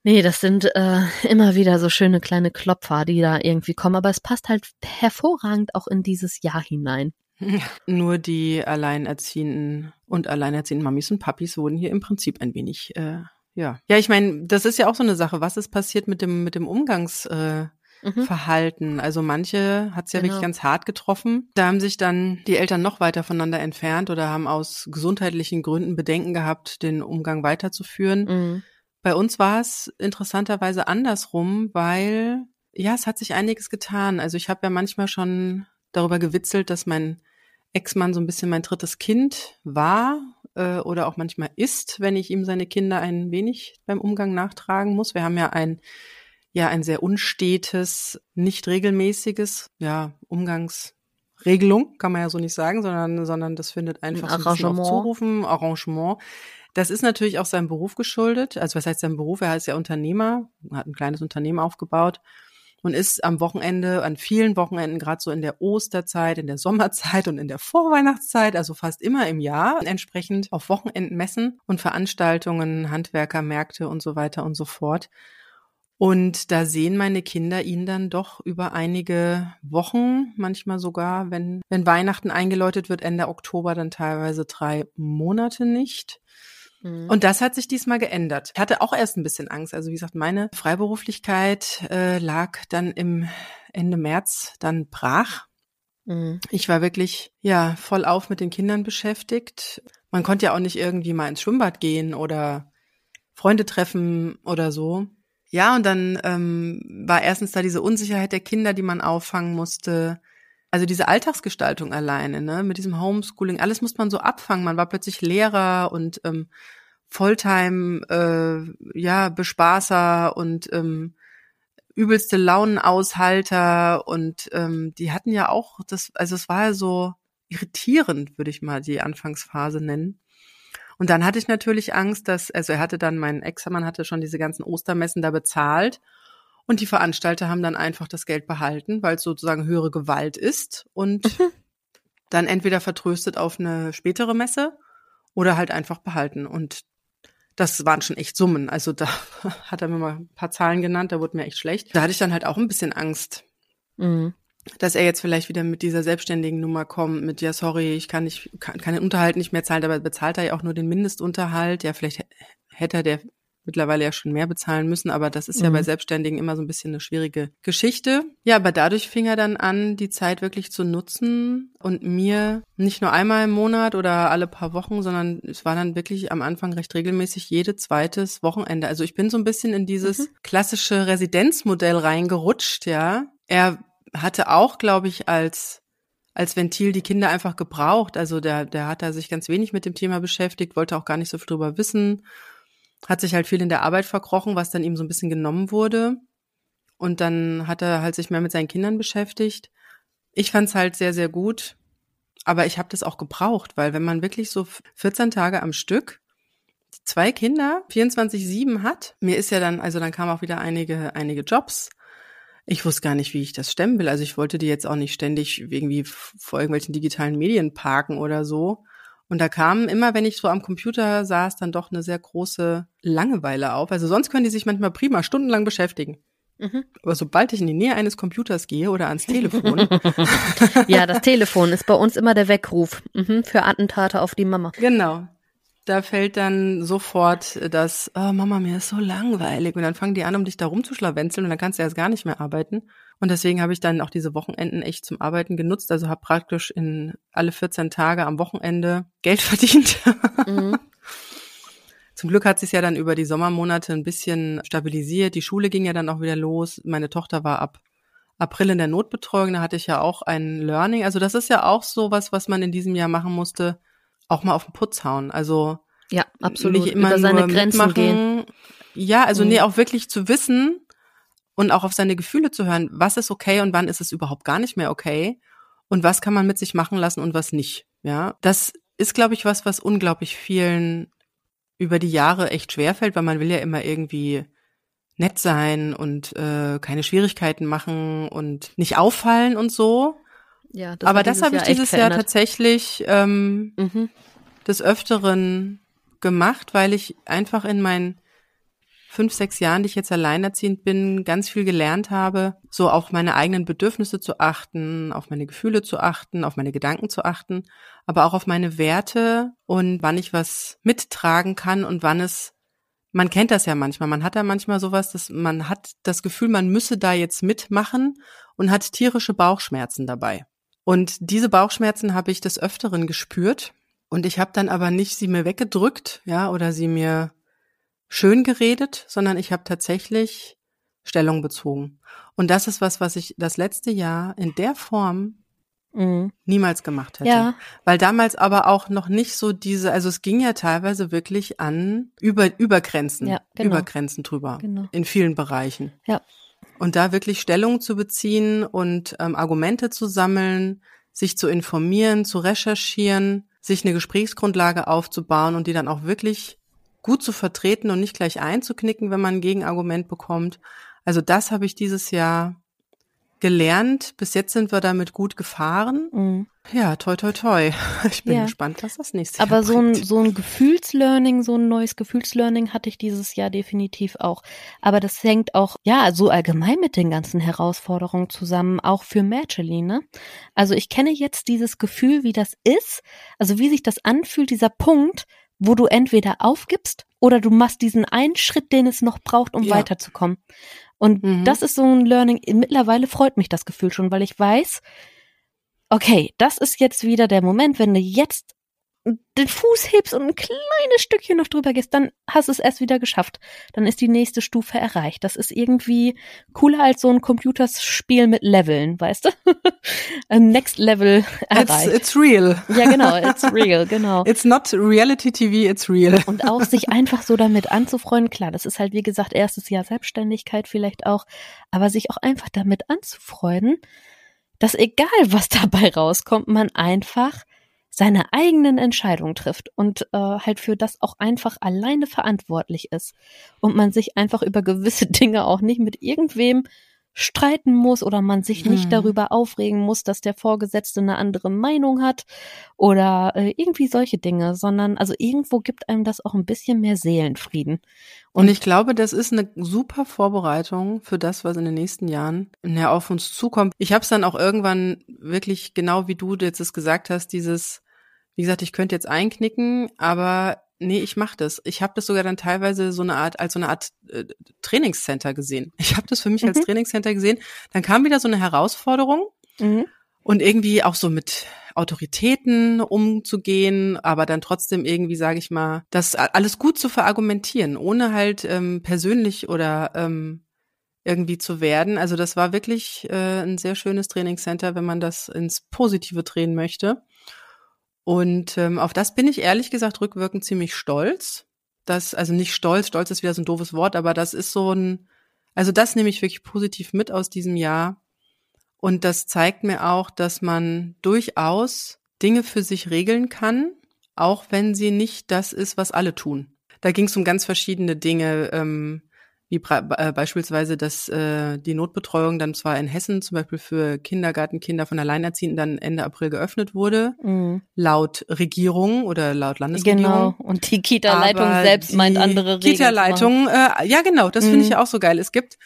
Nee, das sind äh, immer wieder so schöne kleine Klopfer, die da irgendwie kommen, aber es passt halt hervorragend auch in dieses Jahr hinein. Nur die Alleinerziehenden und alleinerziehenden Mamis und Papis wurden hier im Prinzip ein wenig, äh, ja. Ja, ich meine, das ist ja auch so eine Sache. Was ist passiert mit dem, mit dem Umgangsverhalten? Äh, Verhalten. Also manche hat es ja genau. wirklich ganz hart getroffen. Da haben sich dann die Eltern noch weiter voneinander entfernt oder haben aus gesundheitlichen Gründen Bedenken gehabt, den Umgang weiterzuführen. Mhm. Bei uns war es interessanterweise andersrum, weil ja, es hat sich einiges getan. Also ich habe ja manchmal schon darüber gewitzelt, dass mein Ex-Mann so ein bisschen mein drittes Kind war äh, oder auch manchmal ist, wenn ich ihm seine Kinder ein wenig beim Umgang nachtragen muss. Wir haben ja ein ja ein sehr unstetes, nicht regelmäßiges ja Umgangsregelung kann man ja so nicht sagen, sondern sondern das findet einfach ein so ein Arrangement. Zurufen, Arrangement. Das ist natürlich auch seinem Beruf geschuldet. Also was heißt sein Beruf? Er ist ja Unternehmer, hat ein kleines Unternehmen aufgebaut und ist am Wochenende, an vielen Wochenenden, gerade so in der Osterzeit, in der Sommerzeit und in der Vorweihnachtszeit, also fast immer im Jahr, entsprechend auf Wochenenden messen und Veranstaltungen, Handwerkermärkte und so weiter und so fort. Und da sehen meine Kinder ihn dann doch über einige Wochen, manchmal sogar, wenn, wenn Weihnachten eingeläutet wird, Ende Oktober, dann teilweise drei Monate nicht. Mhm. Und das hat sich diesmal geändert. Ich hatte auch erst ein bisschen Angst. Also wie gesagt, meine Freiberuflichkeit äh, lag dann im Ende März dann brach. Mhm. Ich war wirklich ja voll auf mit den Kindern beschäftigt. Man konnte ja auch nicht irgendwie mal ins Schwimmbad gehen oder Freunde treffen oder so. Ja, und dann ähm, war erstens da diese Unsicherheit der Kinder, die man auffangen musste. Also diese Alltagsgestaltung alleine, ne, mit diesem Homeschooling, alles musste man so abfangen. Man war plötzlich Lehrer und ähm, Volltime, äh, ja, Bespaßer und ähm, übelste Launenaushalter und ähm, die hatten ja auch das, also es war ja so irritierend, würde ich mal die Anfangsphase nennen. Und dann hatte ich natürlich Angst, dass, also er hatte dann, mein Ex-Mann hatte schon diese ganzen Ostermessen da bezahlt und die Veranstalter haben dann einfach das Geld behalten, weil es sozusagen höhere Gewalt ist und mhm. dann entweder vertröstet auf eine spätere Messe oder halt einfach behalten. Und das waren schon echt Summen. Also da hat er mir mal ein paar Zahlen genannt, da wurde mir echt schlecht. Da hatte ich dann halt auch ein bisschen Angst. Mhm. Dass er jetzt vielleicht wieder mit dieser selbstständigen Nummer kommt, mit ja, sorry, ich kann nicht, kann, kann den Unterhalt nicht mehr zahlen, aber bezahlt er ja auch nur den Mindestunterhalt. Ja, vielleicht hätte der mittlerweile ja schon mehr bezahlen müssen, aber das ist mhm. ja bei mhm. Selbstständigen immer so ein bisschen eine schwierige Geschichte. Ja, aber dadurch fing er dann an, die Zeit wirklich zu nutzen und mir nicht nur einmal im Monat oder alle paar Wochen, sondern es war dann wirklich am Anfang recht regelmäßig jede zweites Wochenende. Also ich bin so ein bisschen in dieses mhm. klassische Residenzmodell reingerutscht, ja. Er hatte auch, glaube ich, als als Ventil die Kinder einfach gebraucht. Also der, der hat da sich ganz wenig mit dem Thema beschäftigt, wollte auch gar nicht so viel drüber wissen hat sich halt viel in der Arbeit verkrochen, was dann ihm so ein bisschen genommen wurde. Und dann hat er halt sich mehr mit seinen Kindern beschäftigt. Ich fand's halt sehr, sehr gut. Aber ich habe das auch gebraucht, weil wenn man wirklich so 14 Tage am Stück zwei Kinder 24-7 hat, mir ist ja dann, also dann kamen auch wieder einige, einige Jobs. Ich wusste gar nicht, wie ich das stemmen will. Also ich wollte die jetzt auch nicht ständig irgendwie vor irgendwelchen digitalen Medien parken oder so. Und da kam immer, wenn ich so am Computer saß, dann doch eine sehr große Langeweile auf. Also sonst können die sich manchmal prima stundenlang beschäftigen. Mhm. Aber sobald ich in die Nähe eines Computers gehe oder ans Telefon. ja, das Telefon ist bei uns immer der Weckruf mhm, für Attentate auf die Mama. Genau. Da fällt dann sofort das, oh Mama, mir ist so langweilig. Und dann fangen die an, um dich da rumzuschlawenzeln und dann kannst du erst gar nicht mehr arbeiten. Und deswegen habe ich dann auch diese Wochenenden echt zum Arbeiten genutzt. Also habe praktisch in alle 14 Tage am Wochenende Geld verdient. Mhm. Zum Glück hat sich ja dann über die Sommermonate ein bisschen stabilisiert. Die Schule ging ja dann auch wieder los. Meine Tochter war ab April in der Notbetreuung. Da hatte ich ja auch ein Learning. Also das ist ja auch so was, was man in diesem Jahr machen musste. Auch mal auf den Putz hauen. Also ja, absolut. Nicht immer über seine Grenzen mitmachen. gehen. Ja, also mhm. nee, auch wirklich zu wissen, und auch auf seine Gefühle zu hören, was ist okay und wann ist es überhaupt gar nicht mehr okay und was kann man mit sich machen lassen und was nicht. Ja, das ist, glaube ich, was, was unglaublich vielen über die Jahre echt schwerfällt, weil man will ja immer irgendwie nett sein und äh, keine Schwierigkeiten machen und nicht auffallen und so. Ja, das Aber das habe ich dieses Jahr tatsächlich ähm, mhm. des Öfteren gemacht, weil ich einfach in meinen fünf, sechs Jahren, die ich jetzt alleinerziehend bin, ganz viel gelernt habe, so auf meine eigenen Bedürfnisse zu achten, auf meine Gefühle zu achten, auf meine Gedanken zu achten, aber auch auf meine Werte und wann ich was mittragen kann und wann es man kennt das ja manchmal. Man hat da manchmal sowas, dass man hat das Gefühl, man müsse da jetzt mitmachen und hat tierische Bauchschmerzen dabei. Und diese Bauchschmerzen habe ich des Öfteren gespürt. Und ich habe dann aber nicht sie mir weggedrückt, ja, oder sie mir schön geredet, sondern ich habe tatsächlich Stellung bezogen. Und das ist was, was ich das letzte Jahr in der Form mhm. niemals gemacht hätte. Ja. Weil damals aber auch noch nicht so diese, also es ging ja teilweise wirklich an über, über Grenzen, ja, genau. über Grenzen drüber. Genau. In vielen Bereichen. Ja. Und da wirklich Stellung zu beziehen und ähm, Argumente zu sammeln, sich zu informieren, zu recherchieren, sich eine Gesprächsgrundlage aufzubauen und die dann auch wirklich gut zu vertreten und nicht gleich einzuknicken, wenn man ein Gegenargument bekommt. Also das habe ich dieses Jahr gelernt. Bis jetzt sind wir damit gut gefahren. Mhm. Ja, toi, toi, toi. Ich bin ja. gespannt, was das nächste Aber Jahr so ein, so ein Gefühlslearning, so ein neues Gefühlslearning hatte ich dieses Jahr definitiv auch. Aber das hängt auch, ja, so allgemein mit den ganzen Herausforderungen zusammen, auch für Mädchen, ne? Also ich kenne jetzt dieses Gefühl, wie das ist, also wie sich das anfühlt, dieser Punkt, wo du entweder aufgibst oder du machst diesen einen Schritt, den es noch braucht, um ja. weiterzukommen. Und mhm. das ist so ein Learning. Mittlerweile freut mich das Gefühl schon, weil ich weiß, okay, das ist jetzt wieder der Moment, wenn du jetzt den Fuß hebst und ein kleines Stückchen noch drüber gehst, dann hast du es erst wieder geschafft. Dann ist die nächste Stufe erreicht. Das ist irgendwie cooler als so ein Computerspiel mit Leveln, weißt du? Next Level erreicht. It's, it's real. Ja, genau, it's real, genau. It's not reality TV, it's real. Und auch sich einfach so damit anzufreuen, klar, das ist halt wie gesagt erstes Jahr Selbstständigkeit vielleicht auch, aber sich auch einfach damit anzufreuen, dass egal was dabei rauskommt, man einfach seine eigenen Entscheidungen trifft und äh, halt für das auch einfach alleine verantwortlich ist und man sich einfach über gewisse Dinge auch nicht mit irgendwem streiten muss oder man sich nicht hm. darüber aufregen muss, dass der Vorgesetzte eine andere Meinung hat oder äh, irgendwie solche Dinge, sondern also irgendwo gibt einem das auch ein bisschen mehr Seelenfrieden. Und, und ich glaube, das ist eine super Vorbereitung für das, was in den nächsten Jahren ja, auf uns zukommt. Ich habe es dann auch irgendwann wirklich genau wie du jetzt es gesagt hast, dieses, wie gesagt, ich könnte jetzt einknicken, aber nee, ich mache das. Ich habe das sogar dann teilweise so eine Art als so eine Art äh, Trainingscenter gesehen. Ich habe das für mich mhm. als Trainingscenter gesehen. Dann kam wieder so eine Herausforderung mhm. und irgendwie auch so mit Autoritäten umzugehen, aber dann trotzdem irgendwie, sage ich mal, das alles gut zu verargumentieren, ohne halt ähm, persönlich oder ähm, irgendwie zu werden. Also das war wirklich äh, ein sehr schönes Trainingscenter, wenn man das ins Positive drehen möchte. Und ähm, auf das bin ich ehrlich gesagt rückwirkend ziemlich stolz. Das, also nicht stolz, stolz ist wieder so ein doofes Wort, aber das ist so ein, also das nehme ich wirklich positiv mit aus diesem Jahr. Und das zeigt mir auch, dass man durchaus Dinge für sich regeln kann, auch wenn sie nicht das ist, was alle tun. Da ging es um ganz verschiedene Dinge. Ähm, wie äh, beispielsweise, dass äh, die Notbetreuung dann zwar in Hessen zum Beispiel für Kindergartenkinder von Alleinerziehenden dann Ende April geöffnet wurde, mhm. laut Regierung oder laut Landesregierung. Genau, und die Kita-Leitung selbst meint andere Regeln. Kita-Leitung, äh, ja genau, das mhm. finde ich ja auch so geil. Es gibt,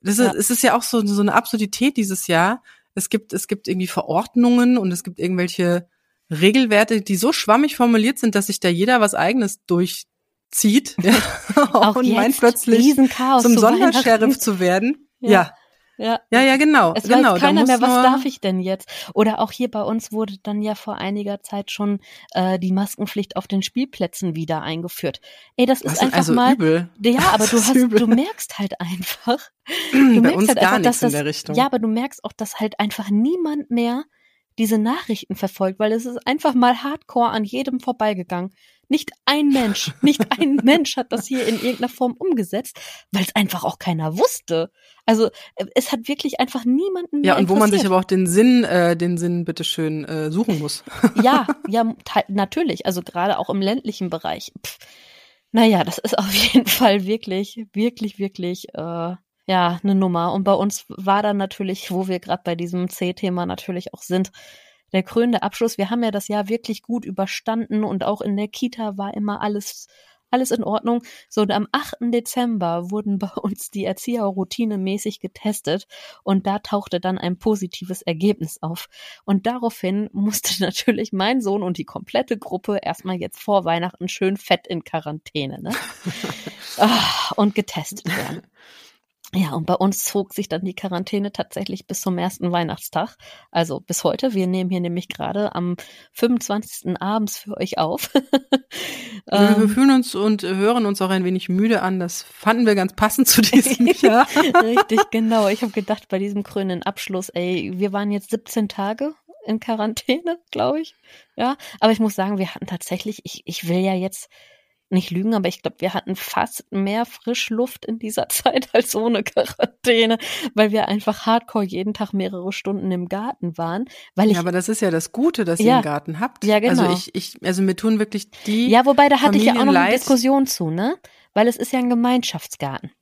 das ist, ja. es ist ja auch so, so eine Absurdität dieses Jahr. Es gibt, es gibt irgendwie Verordnungen und es gibt irgendwelche Regelwerte, die so schwammig formuliert sind, dass sich da jeder was eigenes durch zieht ja, Auch und meint plötzlich zum Sondersheriff zu werden. Ja. ja. Ja. ja, ja, genau. Es genau, weiß keiner mehr, was darf ich denn jetzt? Oder auch hier bei uns wurde dann ja vor einiger Zeit schon äh, die Maskenpflicht auf den Spielplätzen wieder eingeführt. Ey, das ist einfach also mal. Übel. Ja, aber du hast, übel. du merkst halt einfach. Du bei uns halt gar einfach, nichts das, in der Richtung. Ja, aber du merkst auch, dass halt einfach niemand mehr diese Nachrichten verfolgt, weil es ist einfach mal hardcore an jedem vorbeigegangen. Nicht ein Mensch, nicht ein Mensch hat das hier in irgendeiner Form umgesetzt, weil es einfach auch keiner wusste. Also äh, es hat wirklich einfach niemanden mehr Ja, und wo man sich aber auch den Sinn, äh, den Sinn bitteschön äh, suchen muss. ja, ja, natürlich. Also gerade auch im ländlichen Bereich. Pff. Naja, das ist auf jeden Fall wirklich, wirklich, wirklich äh, ja eine Nummer. Und bei uns war dann natürlich, wo wir gerade bei diesem C-Thema natürlich auch sind, der krönende Abschluss. Wir haben ja das Jahr wirklich gut überstanden und auch in der Kita war immer alles alles in Ordnung. So, und am 8. Dezember wurden bei uns die Erzieher routinemäßig getestet und da tauchte dann ein positives Ergebnis auf. Und daraufhin musste natürlich mein Sohn und die komplette Gruppe erstmal jetzt vor Weihnachten schön fett in Quarantäne, ne? Ah, und getestet werden. Ja, und bei uns zog sich dann die Quarantäne tatsächlich bis zum ersten Weihnachtstag. Also bis heute. Wir nehmen hier nämlich gerade am 25. abends für euch auf. wir ähm, fühlen uns und hören uns auch ein wenig müde an. Das fanden wir ganz passend zu diesem Jahr. Richtig, genau. Ich habe gedacht, bei diesem krönenden Abschluss, ey, wir waren jetzt 17 Tage in Quarantäne, glaube ich. Ja, aber ich muss sagen, wir hatten tatsächlich, ich, ich will ja jetzt nicht lügen, aber ich glaube, wir hatten fast mehr Frischluft in dieser Zeit als ohne Quarantäne, weil wir einfach hardcore jeden Tag mehrere Stunden im Garten waren. Weil ich, ja, aber das ist ja das Gute, dass ja, ihr einen Garten habt. Ja, genau. Also ich, ich, also mir tun wirklich die. Ja, wobei da hatte ich ja auch noch eine Diskussion zu, ne? Weil es ist ja ein Gemeinschaftsgarten.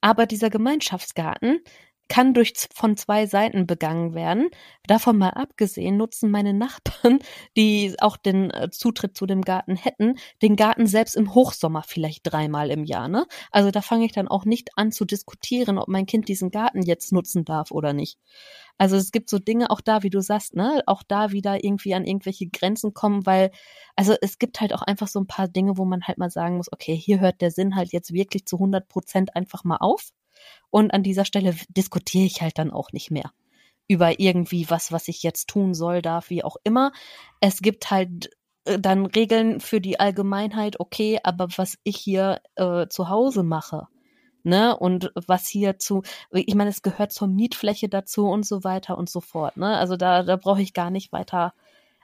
Aber dieser Gemeinschaftsgarten kann durch von zwei Seiten begangen werden. Davon mal abgesehen nutzen meine Nachbarn, die auch den äh, Zutritt zu dem Garten hätten, den Garten selbst im Hochsommer vielleicht dreimal im Jahr. Ne? Also da fange ich dann auch nicht an zu diskutieren, ob mein Kind diesen Garten jetzt nutzen darf oder nicht. Also es gibt so Dinge auch da, wie du sagst, ne, auch da wieder irgendwie an irgendwelche Grenzen kommen, weil also es gibt halt auch einfach so ein paar Dinge, wo man halt mal sagen muss, okay, hier hört der Sinn halt jetzt wirklich zu 100 Prozent einfach mal auf. Und an dieser Stelle diskutiere ich halt dann auch nicht mehr über irgendwie was, was ich jetzt tun soll, darf, wie auch immer. Es gibt halt äh, dann Regeln für die Allgemeinheit, okay, aber was ich hier äh, zu Hause mache, ne, und was hier zu, ich meine, es gehört zur Mietfläche dazu und so weiter und so fort, ne, also da, da brauche ich gar nicht weiter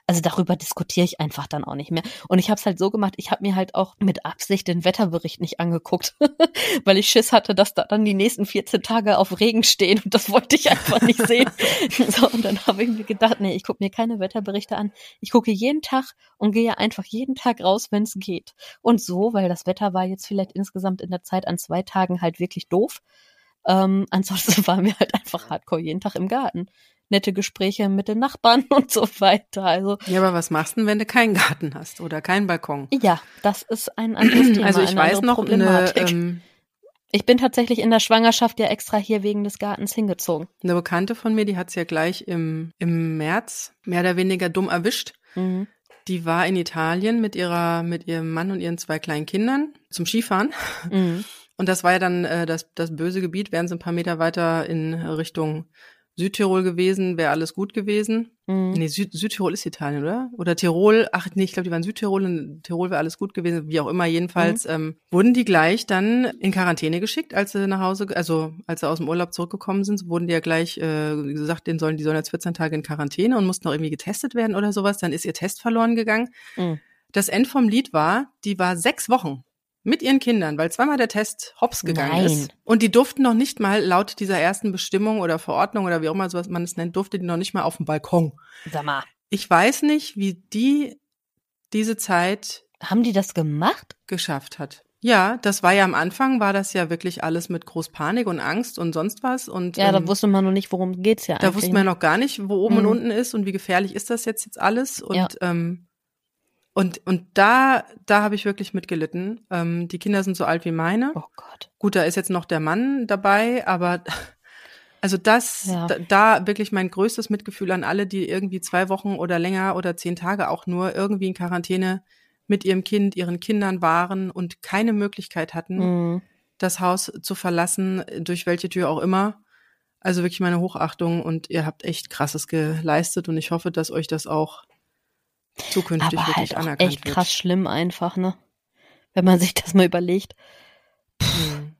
also darüber diskutiere ich einfach dann auch nicht mehr. Und ich habe es halt so gemacht, ich habe mir halt auch mit Absicht den Wetterbericht nicht angeguckt, weil ich Schiss hatte, dass da dann die nächsten 14 Tage auf Regen stehen und das wollte ich einfach nicht sehen. so, und dann habe ich mir gedacht, nee, ich gucke mir keine Wetterberichte an. Ich gucke jeden Tag und gehe einfach jeden Tag raus, wenn es geht. Und so, weil das Wetter war jetzt vielleicht insgesamt in der Zeit an zwei Tagen halt wirklich doof. Ähm, ansonsten waren wir halt einfach hardcore jeden Tag im Garten nette Gespräche mit den Nachbarn und so weiter. Also ja, aber was machst du, denn, wenn du keinen Garten hast oder keinen Balkon? Ja, das ist ein anderes Thema. Also ich weiß noch eine, ähm, ich bin tatsächlich in der Schwangerschaft ja extra hier wegen des Gartens hingezogen. Eine Bekannte von mir, die hat's ja gleich im, im März mehr oder weniger dumm erwischt. Mhm. Die war in Italien mit ihrer, mit ihrem Mann und ihren zwei kleinen Kindern zum Skifahren. Mhm. Und das war ja dann äh, das, das böse Gebiet, wären sie ein paar Meter weiter in Richtung Südtirol gewesen, wäre alles gut gewesen. Mhm. Nee, Süd Südtirol ist Italien, oder? Oder Tirol, ach nee, ich glaube, die waren Südtirol und Tirol wäre alles gut gewesen, wie auch immer. Jedenfalls mhm. ähm, wurden die gleich dann in Quarantäne geschickt, als sie nach Hause, also als sie aus dem Urlaub zurückgekommen sind, wurden die ja gleich äh, gesagt, denen sollen, die sollen jetzt 14 Tage in Quarantäne und mussten auch irgendwie getestet werden oder sowas. Dann ist ihr Test verloren gegangen. Mhm. Das End vom Lied war, die war sechs Wochen mit ihren Kindern, weil zweimal der Test hops gegangen Nein. ist. Und die durften noch nicht mal laut dieser ersten Bestimmung oder Verordnung oder wie auch immer sowas man es nennt, durfte die noch nicht mal auf dem Balkon. Sag mal. Ich weiß nicht, wie die diese Zeit. Haben die das gemacht? Geschafft hat. Ja, das war ja am Anfang, war das ja wirklich alles mit Großpanik und Angst und sonst was. Und, ja, ähm, da wusste man noch nicht, worum geht's ja eigentlich. Da wusste man noch gar nicht, wo oben mhm. und unten ist und wie gefährlich ist das jetzt, jetzt alles. Und ja. ähm, und, und da, da habe ich wirklich mitgelitten. Ähm, die Kinder sind so alt wie meine. Oh Gott. Gut, da ist jetzt noch der Mann dabei, aber also das, ja. da, da wirklich mein größtes Mitgefühl an alle, die irgendwie zwei Wochen oder länger oder zehn Tage auch nur irgendwie in Quarantäne mit ihrem Kind, ihren Kindern waren und keine Möglichkeit hatten, mhm. das Haus zu verlassen, durch welche Tür auch immer. Also wirklich meine Hochachtung und ihr habt echt krasses geleistet und ich hoffe, dass euch das auch zukünftig aber wirklich halt anerkannt echt wird. krass schlimm einfach, ne? Wenn man sich das mal überlegt. Mhm.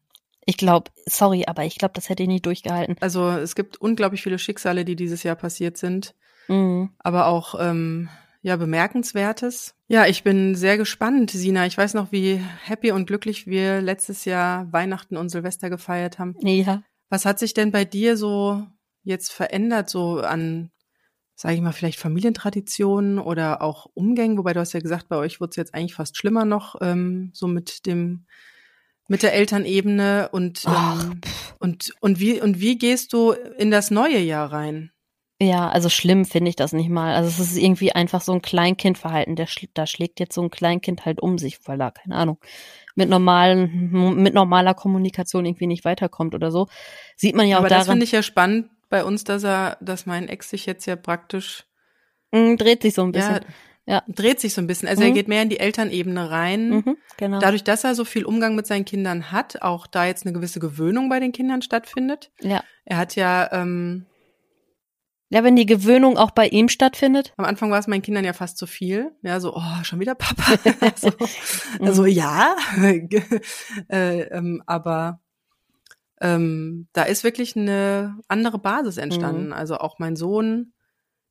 Ich glaube, sorry, aber ich glaube, das hätte ich nicht durchgehalten. Also es gibt unglaublich viele Schicksale, die dieses Jahr passiert sind. mhm. aber auch ähm, ja bemerkenswertes. Ja, ich bin sehr gespannt, Sina. Ich weiß noch, wie happy und glücklich wir letztes Jahr Weihnachten und Silvester gefeiert haben. Ja. Was hat sich denn bei dir so jetzt verändert, so an, sage ich mal, vielleicht Familientraditionen oder auch Umgängen? Wobei du hast ja gesagt, bei euch wurde es jetzt eigentlich fast schlimmer noch, ähm, so mit dem mit der Elternebene und ähm, und und wie und wie gehst du in das neue Jahr rein? Ja, also schlimm finde ich das nicht mal. Also es ist irgendwie einfach so ein Kleinkindverhalten. Der schl da schlägt jetzt so ein Kleinkind halt um sich, weil er, keine Ahnung, mit normalen, mit normaler Kommunikation irgendwie nicht weiterkommt oder so. Sieht man ja auch Aber daran. das finde ich ja spannend bei uns, dass er, dass mein Ex sich jetzt ja praktisch mh, dreht sich so ein bisschen. Ja, ja. dreht sich so ein bisschen. Also mhm. er geht mehr in die Elternebene rein. Mhm, genau. Dadurch, dass er so viel Umgang mit seinen Kindern hat, auch da jetzt eine gewisse Gewöhnung bei den Kindern stattfindet. Ja. Er hat ja ähm, ja, wenn die Gewöhnung auch bei ihm stattfindet. Am Anfang war es meinen Kindern ja fast zu viel. Ja, so, oh, schon wieder Papa. also, also ja, äh, ähm, aber ähm, da ist wirklich eine andere Basis entstanden. Mhm. Also auch mein Sohn,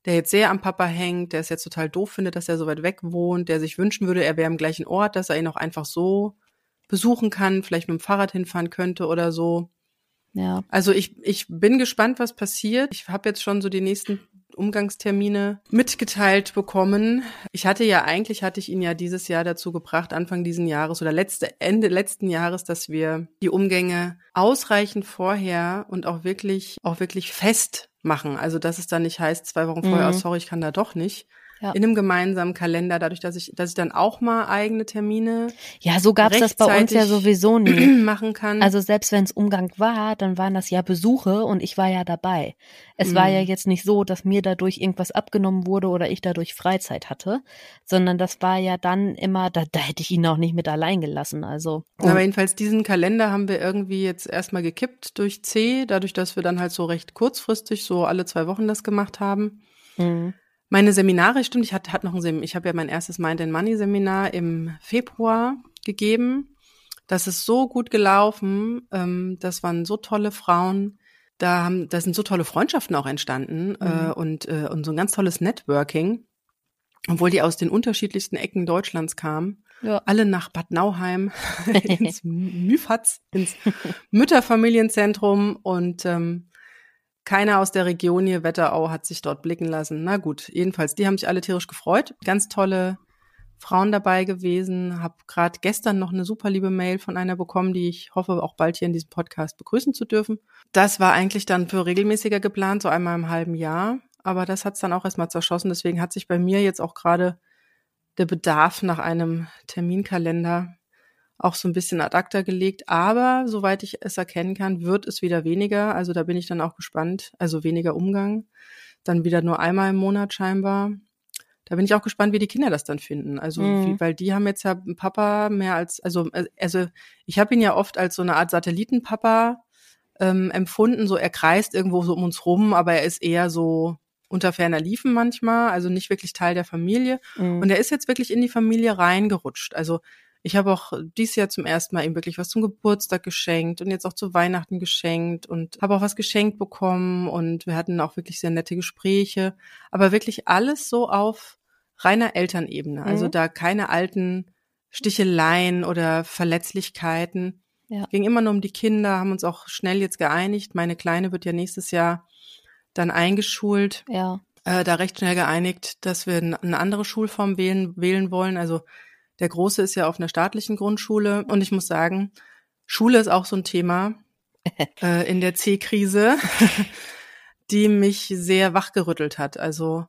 der jetzt sehr am Papa hängt, der es jetzt total doof findet, dass er so weit weg wohnt, der sich wünschen würde, er wäre im gleichen Ort, dass er ihn auch einfach so besuchen kann, vielleicht mit dem Fahrrad hinfahren könnte oder so. Ja. Also ich, ich bin gespannt, was passiert. Ich habe jetzt schon so die nächsten Umgangstermine mitgeteilt bekommen. Ich hatte ja eigentlich hatte ich ihn ja dieses Jahr dazu gebracht, Anfang diesen Jahres oder letzte Ende letzten Jahres, dass wir die Umgänge ausreichend vorher und auch wirklich auch wirklich fest machen. Also dass es dann nicht heißt zwei Wochen vorher, mhm. oh, sorry, ich kann da doch nicht, ja. in einem gemeinsamen Kalender, dadurch, dass ich, dass ich dann auch mal eigene Termine. Ja, so gab's das bei uns ja sowieso nie. machen kann. Also selbst wenn es Umgang war, dann waren das ja Besuche und ich war ja dabei. Es mhm. war ja mhm. jetzt nicht so, dass mir dadurch irgendwas abgenommen wurde oder ich dadurch Freizeit hatte, sondern das war ja dann immer, da, da hätte ich ihn auch nicht mit allein gelassen. Also. Aber jedenfalls diesen Kalender haben wir irgendwie jetzt erstmal gekippt durch C, dadurch, dass wir dann halt so recht kurzfristig so alle zwei Wochen das gemacht haben. Mhm. Meine Seminare, stimmt, ich hatte, hatte noch ein Seminar, ich habe ja mein erstes Mind and Money Seminar im Februar gegeben. Das ist so gut gelaufen. Ähm, das waren so tolle Frauen. Da haben, da sind so tolle Freundschaften auch entstanden äh, mhm. äh, und, äh, und so ein ganz tolles Networking, obwohl die aus den unterschiedlichsten Ecken Deutschlands kamen. Ja. Alle nach Bad Nauheim, ins Müfatz, ins Mütterfamilienzentrum und ähm, keiner aus der Region hier, Wetterau, hat sich dort blicken lassen. Na gut, jedenfalls, die haben sich alle tierisch gefreut. Ganz tolle Frauen dabei gewesen. Hab gerade gestern noch eine super liebe Mail von einer bekommen, die ich hoffe, auch bald hier in diesem Podcast begrüßen zu dürfen. Das war eigentlich dann für regelmäßiger geplant, so einmal im halben Jahr. Aber das hat's dann auch erstmal zerschossen. Deswegen hat sich bei mir jetzt auch gerade der Bedarf nach einem Terminkalender auch so ein bisschen ad acta gelegt. Aber soweit ich es erkennen kann, wird es wieder weniger. Also da bin ich dann auch gespannt. Also weniger Umgang. Dann wieder nur einmal im Monat scheinbar. Da bin ich auch gespannt, wie die Kinder das dann finden. Also, mhm. wie, weil die haben jetzt ja einen Papa mehr als, also, also ich habe ihn ja oft als so eine Art Satellitenpapa ähm, empfunden. So, er kreist irgendwo so um uns rum, aber er ist eher so unter ferner Liefen manchmal, also nicht wirklich Teil der Familie. Mhm. Und er ist jetzt wirklich in die Familie reingerutscht. Also ich habe auch dieses Jahr zum ersten Mal ihm wirklich was zum Geburtstag geschenkt und jetzt auch zu Weihnachten geschenkt und habe auch was geschenkt bekommen und wir hatten auch wirklich sehr nette Gespräche. Aber wirklich alles so auf reiner Elternebene. Also mhm. da keine alten Sticheleien oder Verletzlichkeiten. Ja. Ging immer nur um die Kinder, haben uns auch schnell jetzt geeinigt. Meine Kleine wird ja nächstes Jahr dann eingeschult. Ja. Äh, da recht schnell geeinigt, dass wir eine andere Schulform wählen, wählen wollen. Also der Große ist ja auf einer staatlichen Grundschule und ich muss sagen, Schule ist auch so ein Thema äh, in der C-Krise, die mich sehr wachgerüttelt hat. Also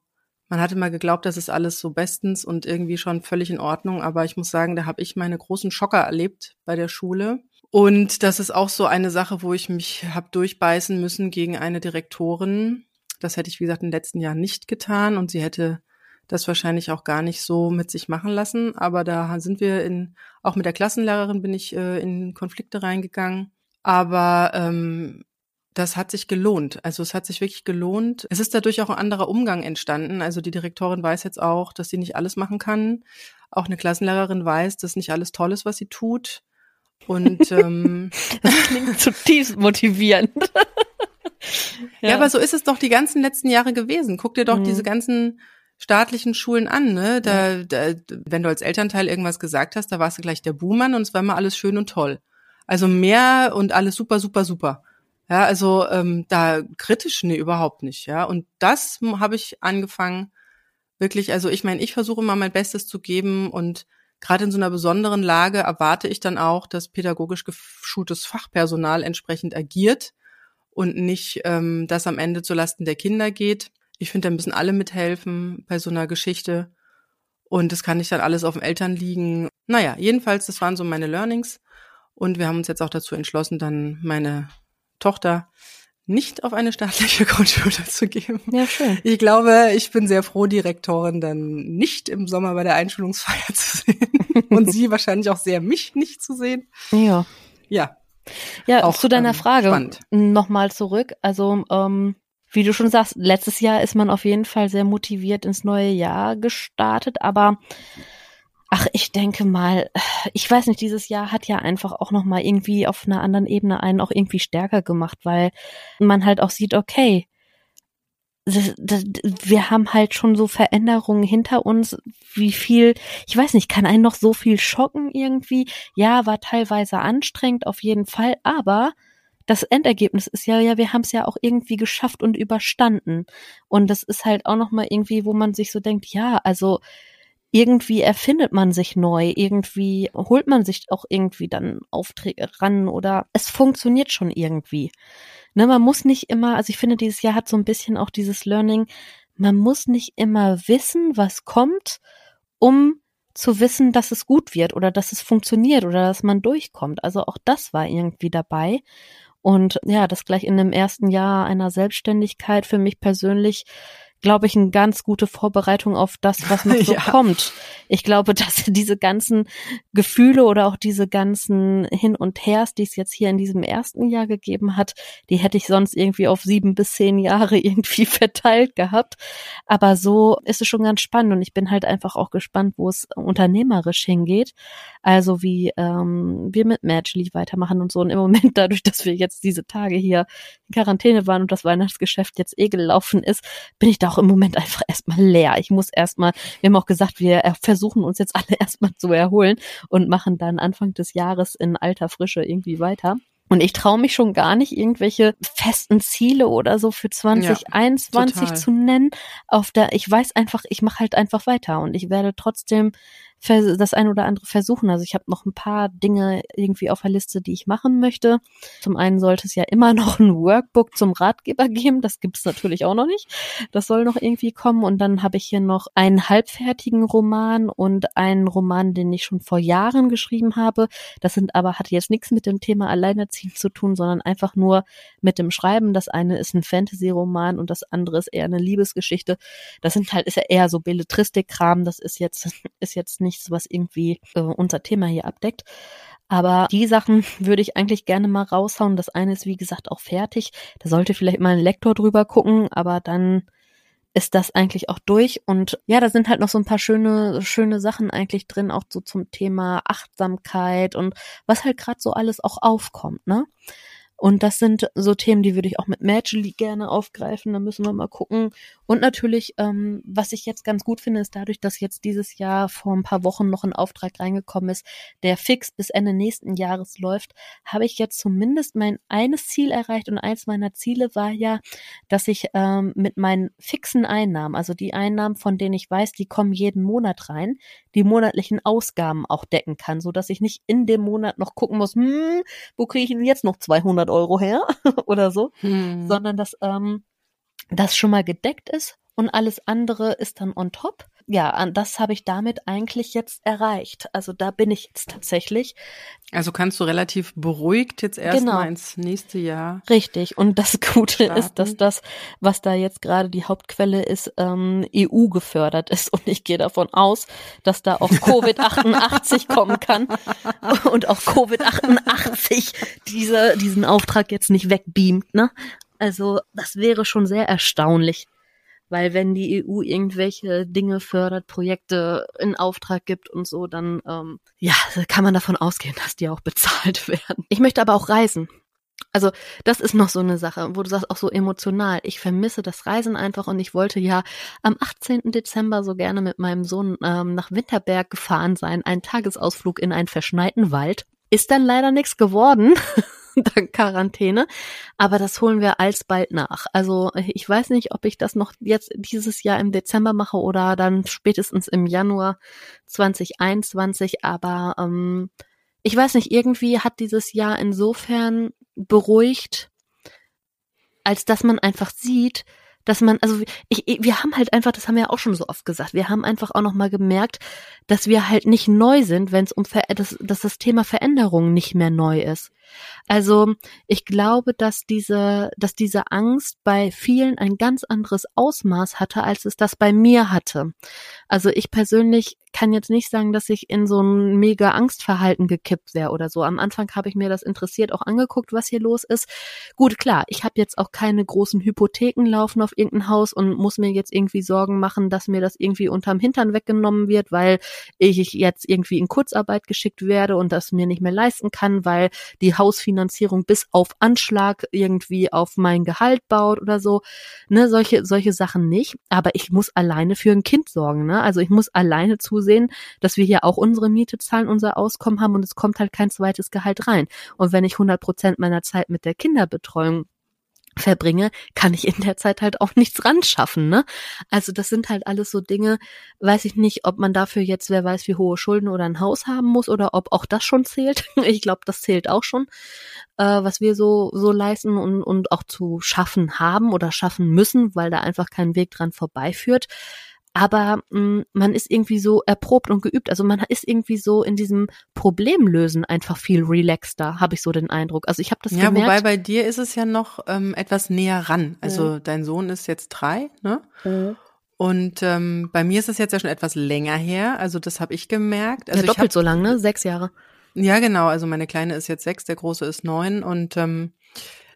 man hatte mal geglaubt, das ist alles so bestens und irgendwie schon völlig in Ordnung, aber ich muss sagen, da habe ich meine großen Schocker erlebt bei der Schule. Und das ist auch so eine Sache, wo ich mich habe durchbeißen müssen gegen eine Direktorin. Das hätte ich, wie gesagt, in den letzten Jahren nicht getan und sie hätte das wahrscheinlich auch gar nicht so mit sich machen lassen. Aber da sind wir in, auch mit der Klassenlehrerin bin ich äh, in Konflikte reingegangen. Aber ähm, das hat sich gelohnt. Also es hat sich wirklich gelohnt. Es ist dadurch auch ein anderer Umgang entstanden. Also die Direktorin weiß jetzt auch, dass sie nicht alles machen kann. Auch eine Klassenlehrerin weiß, dass nicht alles toll ist, was sie tut. Und ähm, das klingt zutiefst motivierend. ja. ja. aber so ist es doch die ganzen letzten Jahre gewesen. Guck dir doch mhm. diese ganzen staatlichen Schulen an, ne? Da, da, wenn du als Elternteil irgendwas gesagt hast, da warst du gleich der Buhmann und es war immer alles schön und toll. Also mehr und alles super, super, super. Ja, also ähm, da kritisch, nee, überhaupt nicht, ja. Und das habe ich angefangen, wirklich, also ich meine, ich versuche immer mein Bestes zu geben und gerade in so einer besonderen Lage erwarte ich dann auch, dass pädagogisch geschultes Fachpersonal entsprechend agiert und nicht, ähm, dass am Ende zulasten der Kinder geht. Ich finde, da müssen alle mithelfen bei so einer Geschichte. Und das kann nicht dann alles auf den Eltern liegen. Naja, jedenfalls, das waren so meine Learnings. Und wir haben uns jetzt auch dazu entschlossen, dann meine Tochter nicht auf eine staatliche Grundschule zu geben. Ja, schön. Ich glaube, ich bin sehr froh, die Rektorin dann nicht im Sommer bei der Einschulungsfeier zu sehen und sie wahrscheinlich auch sehr mich nicht zu sehen. Ja. Ja. Ja, auch, zu deiner ähm, Frage nochmal zurück. Also ähm, wie du schon sagst, letztes Jahr ist man auf jeden Fall sehr motiviert ins neue Jahr gestartet, aber ach, ich denke mal, ich weiß nicht, dieses Jahr hat ja einfach auch noch mal irgendwie auf einer anderen Ebene einen auch irgendwie stärker gemacht, weil man halt auch sieht, okay, das, das, wir haben halt schon so Veränderungen hinter uns, wie viel, ich weiß nicht, kann einen noch so viel schocken irgendwie? Ja, war teilweise anstrengend, auf jeden Fall, aber das Endergebnis ist ja, ja, wir haben es ja auch irgendwie geschafft und überstanden. Und das ist halt auch nochmal irgendwie, wo man sich so denkt, ja, also irgendwie erfindet man sich neu, irgendwie holt man sich auch irgendwie dann Aufträge ran oder es funktioniert schon irgendwie. Ne, man muss nicht immer, also ich finde, dieses Jahr hat so ein bisschen auch dieses Learning, man muss nicht immer wissen, was kommt, um zu wissen, dass es gut wird oder dass es funktioniert oder dass man durchkommt. Also auch das war irgendwie dabei. Und ja, das gleich in dem ersten Jahr einer Selbstständigkeit für mich persönlich glaube ich, eine ganz gute Vorbereitung auf das, was noch so ja. kommt. Ich glaube, dass diese ganzen Gefühle oder auch diese ganzen Hin und Hers, die es jetzt hier in diesem ersten Jahr gegeben hat, die hätte ich sonst irgendwie auf sieben bis zehn Jahre irgendwie verteilt gehabt. Aber so ist es schon ganz spannend und ich bin halt einfach auch gespannt, wo es unternehmerisch hingeht. Also wie ähm, wir mit Matchly weitermachen und so. Und im Moment dadurch, dass wir jetzt diese Tage hier in Quarantäne waren und das Weihnachtsgeschäft jetzt eh gelaufen ist, bin ich da auch im Moment einfach erstmal leer. Ich muss erstmal, wir haben auch gesagt, wir versuchen uns jetzt alle erstmal zu erholen und machen dann Anfang des Jahres in alter Frische irgendwie weiter. Und ich traue mich schon gar nicht, irgendwelche festen Ziele oder so für 2021 ja, zu nennen. Auf der, ich weiß einfach, ich mache halt einfach weiter und ich werde trotzdem das ein oder andere versuchen. Also ich habe noch ein paar Dinge irgendwie auf der Liste, die ich machen möchte. Zum einen sollte es ja immer noch ein Workbook zum Ratgeber geben. Das gibt es natürlich auch noch nicht. Das soll noch irgendwie kommen. Und dann habe ich hier noch einen halbfertigen Roman und einen Roman, den ich schon vor Jahren geschrieben habe. Das sind aber, hatte jetzt nichts mit dem Thema Alleinerziehen zu tun, sondern einfach nur mit dem Schreiben. Das eine ist ein Fantasy-Roman und das andere ist eher eine Liebesgeschichte. Das sind halt, ist ja eher so Belletristik-Kram. Das ist jetzt, ist jetzt nicht nichts, was irgendwie äh, unser Thema hier abdeckt. Aber die Sachen würde ich eigentlich gerne mal raushauen. Das eine ist, wie gesagt, auch fertig. Da sollte vielleicht mal ein Lektor drüber gucken, aber dann ist das eigentlich auch durch. Und ja, da sind halt noch so ein paar schöne, schöne Sachen eigentlich drin, auch so zum Thema Achtsamkeit und was halt gerade so alles auch aufkommt, ne? Und das sind so Themen, die würde ich auch mit Magically gerne aufgreifen. Da müssen wir mal gucken. Und natürlich, ähm, was ich jetzt ganz gut finde, ist dadurch, dass jetzt dieses Jahr vor ein paar Wochen noch ein Auftrag reingekommen ist, der fix bis Ende nächsten Jahres läuft, habe ich jetzt zumindest mein eines Ziel erreicht. Und eins meiner Ziele war ja, dass ich ähm, mit meinen fixen Einnahmen, also die Einnahmen, von denen ich weiß, die kommen jeden Monat rein, die monatlichen Ausgaben auch decken kann, so dass ich nicht in dem Monat noch gucken muss, hm, wo kriege ich denn jetzt noch 200 Euro her oder so, hm. sondern dass ähm, das schon mal gedeckt ist und alles andere ist dann on top ja, das habe ich damit eigentlich jetzt erreicht. Also da bin ich jetzt tatsächlich. Also kannst du relativ beruhigt jetzt erstmal genau. ins nächste Jahr. Richtig. Und das Gute starten. ist, dass das, was da jetzt gerade die Hauptquelle ist, ähm, EU gefördert ist. Und ich gehe davon aus, dass da auch Covid-88 kommen kann und auch Covid-88 diese, diesen Auftrag jetzt nicht wegbeamt. Ne? Also das wäre schon sehr erstaunlich. Weil wenn die EU irgendwelche Dinge fördert, Projekte in Auftrag gibt und so, dann ähm, ja, kann man davon ausgehen, dass die auch bezahlt werden. Ich möchte aber auch reisen. Also das ist noch so eine Sache, wo du sagst, auch so emotional. Ich vermisse das Reisen einfach und ich wollte ja am 18. Dezember so gerne mit meinem Sohn ähm, nach Winterberg gefahren sein, ein Tagesausflug in einen verschneiten Wald. Ist dann leider nichts geworden. dank Quarantäne. Aber das holen wir alsbald nach. Also ich weiß nicht, ob ich das noch jetzt dieses Jahr im Dezember mache oder dann spätestens im Januar 2021. Aber ähm, ich weiß nicht, irgendwie hat dieses Jahr insofern beruhigt, als dass man einfach sieht, dass man, also ich, wir haben halt einfach, das haben wir ja auch schon so oft gesagt, wir haben einfach auch noch mal gemerkt, dass wir halt nicht neu sind, wenn es um Ver dass, dass das Thema Veränderung nicht mehr neu ist. Also ich glaube, dass diese, dass diese Angst bei vielen ein ganz anderes Ausmaß hatte, als es das bei mir hatte. Also ich persönlich kann jetzt nicht sagen, dass ich in so ein mega Angstverhalten gekippt wäre oder so. Am Anfang habe ich mir das interessiert auch angeguckt, was hier los ist. Gut, klar, ich habe jetzt auch keine großen Hypotheken laufen auf irgendein Haus und muss mir jetzt irgendwie Sorgen machen, dass mir das irgendwie unterm Hintern weggenommen wird, weil ich jetzt irgendwie in Kurzarbeit geschickt werde und das mir nicht mehr leisten kann, weil die Hausfinanzierung bis auf Anschlag irgendwie auf mein Gehalt baut oder so. Ne, solche, solche Sachen nicht. Aber ich muss alleine für ein Kind sorgen. Ne? Also ich muss alleine zusehen, dass wir hier auch unsere Miete zahlen, unser Auskommen haben und es kommt halt kein zweites Gehalt rein. Und wenn ich 100 Prozent meiner Zeit mit der Kinderbetreuung verbringe, kann ich in der Zeit halt auch nichts ran ne? Also das sind halt alles so Dinge, weiß ich nicht, ob man dafür jetzt, wer weiß, wie hohe Schulden oder ein Haus haben muss oder ob auch das schon zählt. Ich glaube, das zählt auch schon, äh, was wir so so leisten und und auch zu schaffen haben oder schaffen müssen, weil da einfach kein Weg dran vorbeiführt aber mh, mm, man ist irgendwie so erprobt und geübt. Also man ist irgendwie so in diesem Problemlösen einfach viel relaxter, habe ich so den Eindruck. Also ich habe das ja, gemerkt. wobei bei dir ist es ja noch ähm, etwas näher ran. Also ja. dein Sohn ist jetzt drei, ne? Mhm. Und ähm, bei mir ist es jetzt ja schon etwas länger her. Also das habe ich gemerkt. Also ja, doppelt hab, so lang, ne? Sechs Jahre. Ja, genau. Also meine Kleine ist jetzt sechs, der Große ist neun und ähm,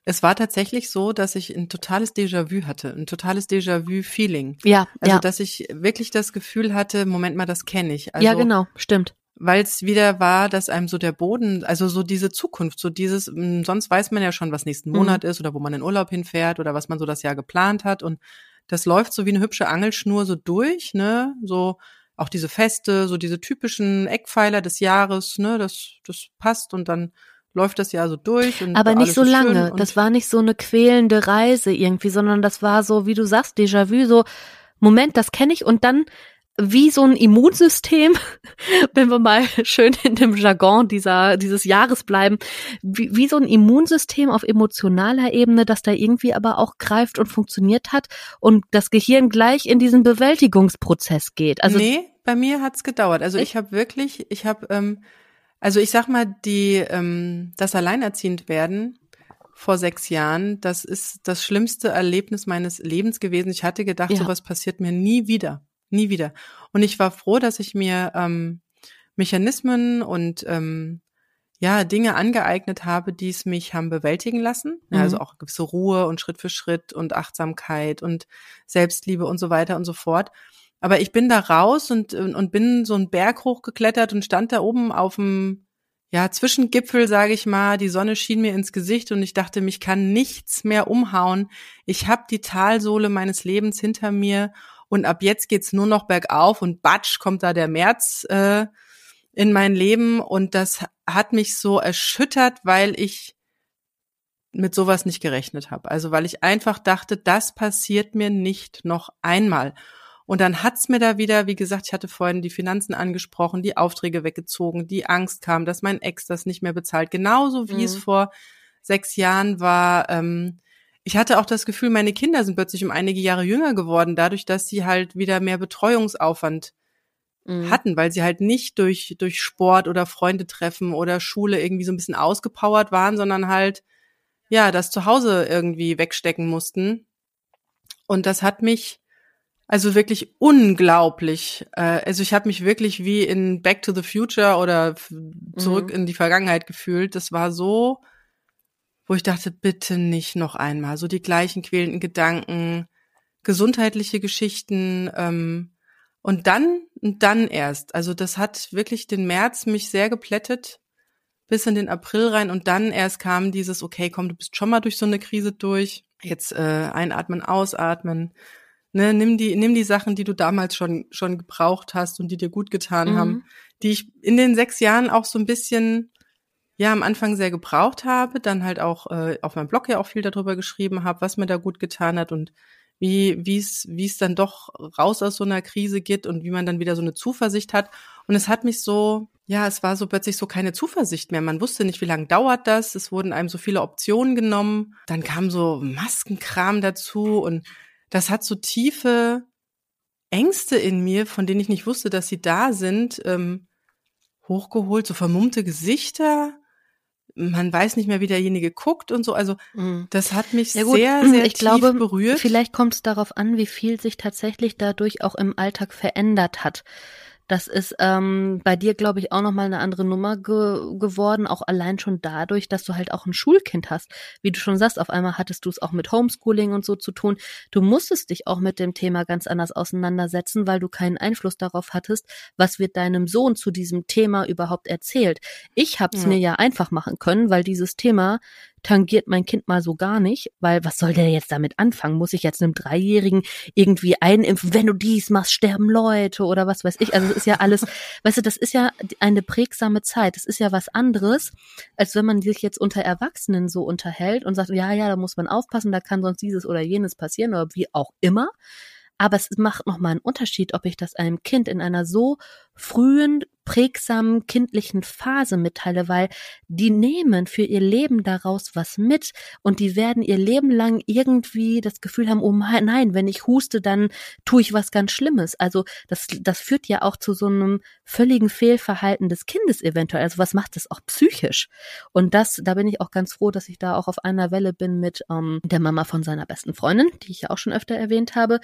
es war tatsächlich so, dass ich ein totales Déjà-vu hatte, ein totales Déjà-vu-Feeling. Ja, also ja. dass ich wirklich das Gefühl hatte, Moment mal, das kenne ich. Also, ja, genau, stimmt. Weil es wieder war, dass einem so der Boden, also so diese Zukunft, so dieses, hm, sonst weiß man ja schon, was nächsten Monat mhm. ist oder wo man in Urlaub hinfährt oder was man so das Jahr geplant hat und das läuft so wie eine hübsche Angelschnur so durch, ne, so auch diese Feste, so diese typischen Eckpfeiler des Jahres, ne, das, das passt und dann läuft das ja so durch. Und Aber nicht so lange. Das war nicht so eine quälende Reise irgendwie, sondern das war so, wie du sagst, Déjà-vu, so, Moment, das kenne ich und dann wie so ein Immunsystem, wenn wir mal schön in dem Jargon dieser, dieses Jahres bleiben, wie, wie so ein Immunsystem auf emotionaler Ebene, das da irgendwie aber auch greift und funktioniert hat und das Gehirn gleich in diesen Bewältigungsprozess geht. Also nee, bei mir hat's gedauert. Also ich, ich habe wirklich, ich habe ähm, also ich sag mal, die ähm, das Alleinerziehend werden vor sechs Jahren, das ist das schlimmste Erlebnis meines Lebens gewesen. Ich hatte gedacht, ja. sowas passiert mir nie wieder, nie wieder. Und ich war froh, dass ich mir ähm, Mechanismen und ähm, ja Dinge angeeignet habe, die es mich haben bewältigen lassen. Mhm. Ja, also auch gewisse Ruhe und Schritt für Schritt und Achtsamkeit und Selbstliebe und so weiter und so fort. Aber ich bin da raus und, und bin so einen Berg hochgeklettert und stand da oben auf dem ja, Zwischengipfel, sage ich mal, die Sonne schien mir ins Gesicht und ich dachte, mich kann nichts mehr umhauen. Ich habe die Talsohle meines Lebens hinter mir und ab jetzt geht's nur noch bergauf und batsch kommt da der März äh, in mein Leben und das hat mich so erschüttert, weil ich mit sowas nicht gerechnet habe. Also weil ich einfach dachte, das passiert mir nicht noch einmal. Und dann hat's mir da wieder, wie gesagt, ich hatte vorhin die Finanzen angesprochen, die Aufträge weggezogen, die Angst kam, dass mein Ex das nicht mehr bezahlt. Genauso wie mhm. es vor sechs Jahren war. Ähm, ich hatte auch das Gefühl, meine Kinder sind plötzlich um einige Jahre jünger geworden, dadurch, dass sie halt wieder mehr Betreuungsaufwand mhm. hatten, weil sie halt nicht durch, durch Sport oder Freunde treffen oder Schule irgendwie so ein bisschen ausgepowert waren, sondern halt, ja, das zu Hause irgendwie wegstecken mussten. Und das hat mich also wirklich unglaublich. Äh, also ich habe mich wirklich wie in Back to the Future oder zurück mhm. in die Vergangenheit gefühlt. Das war so, wo ich dachte, bitte nicht noch einmal. So die gleichen quälenden Gedanken, gesundheitliche Geschichten. Ähm, und dann, und dann erst. Also das hat wirklich den März mich sehr geplättet. bis in den April rein und dann erst kam dieses, okay, komm, du bist schon mal durch so eine Krise durch, jetzt äh, einatmen, ausatmen, ne, nimm die, nimm die Sachen, die du damals schon, schon gebraucht hast und die dir gut getan mhm. haben, die ich in den sechs Jahren auch so ein bisschen, ja, am Anfang sehr gebraucht habe, dann halt auch äh, auf meinem Blog ja auch viel darüber geschrieben habe, was mir da gut getan hat und wie wie es wie es dann doch raus aus so einer Krise geht und wie man dann wieder so eine Zuversicht hat und es hat mich so ja, es war so plötzlich so keine Zuversicht mehr. Man wusste nicht, wie lange dauert das. Es wurden einem so viele Optionen genommen. Dann kam so Maskenkram dazu und das hat so tiefe Ängste in mir, von denen ich nicht wusste, dass sie da sind, ähm, hochgeholt, so vermummte Gesichter. Man weiß nicht mehr, wie derjenige guckt und so. Also mhm. das hat mich ja sehr, sehr ich tief glaube, berührt. Vielleicht kommt es darauf an, wie viel sich tatsächlich dadurch auch im Alltag verändert hat. Das ist ähm, bei dir, glaube ich, auch nochmal eine andere Nummer ge geworden, auch allein schon dadurch, dass du halt auch ein Schulkind hast. Wie du schon sagst, auf einmal hattest du es auch mit Homeschooling und so zu tun. Du musstest dich auch mit dem Thema ganz anders auseinandersetzen, weil du keinen Einfluss darauf hattest, was wird deinem Sohn zu diesem Thema überhaupt erzählt. Ich habe es ja. mir ja einfach machen können, weil dieses Thema tangiert mein Kind mal so gar nicht, weil was soll der jetzt damit anfangen? Muss ich jetzt einem Dreijährigen irgendwie einimpfen, wenn du dies machst, sterben Leute oder was weiß ich? Also es ist ja alles, weißt du, das ist ja eine prägsame Zeit. Das ist ja was anderes, als wenn man sich jetzt unter Erwachsenen so unterhält und sagt, ja, ja, da muss man aufpassen, da kann sonst dieses oder jenes passieren oder wie auch immer. Aber es macht nochmal einen Unterschied, ob ich das einem Kind in einer so frühen, prägsamen kindlichen Phase mitteile, weil die nehmen für ihr Leben daraus was mit und die werden ihr Leben lang irgendwie das Gefühl haben, oh nein, wenn ich huste, dann tue ich was ganz Schlimmes. Also das, das führt ja auch zu so einem völligen Fehlverhalten des Kindes eventuell. Also was macht das auch psychisch? Und das, da bin ich auch ganz froh, dass ich da auch auf einer Welle bin mit ähm, der Mama von seiner besten Freundin, die ich ja auch schon öfter erwähnt habe,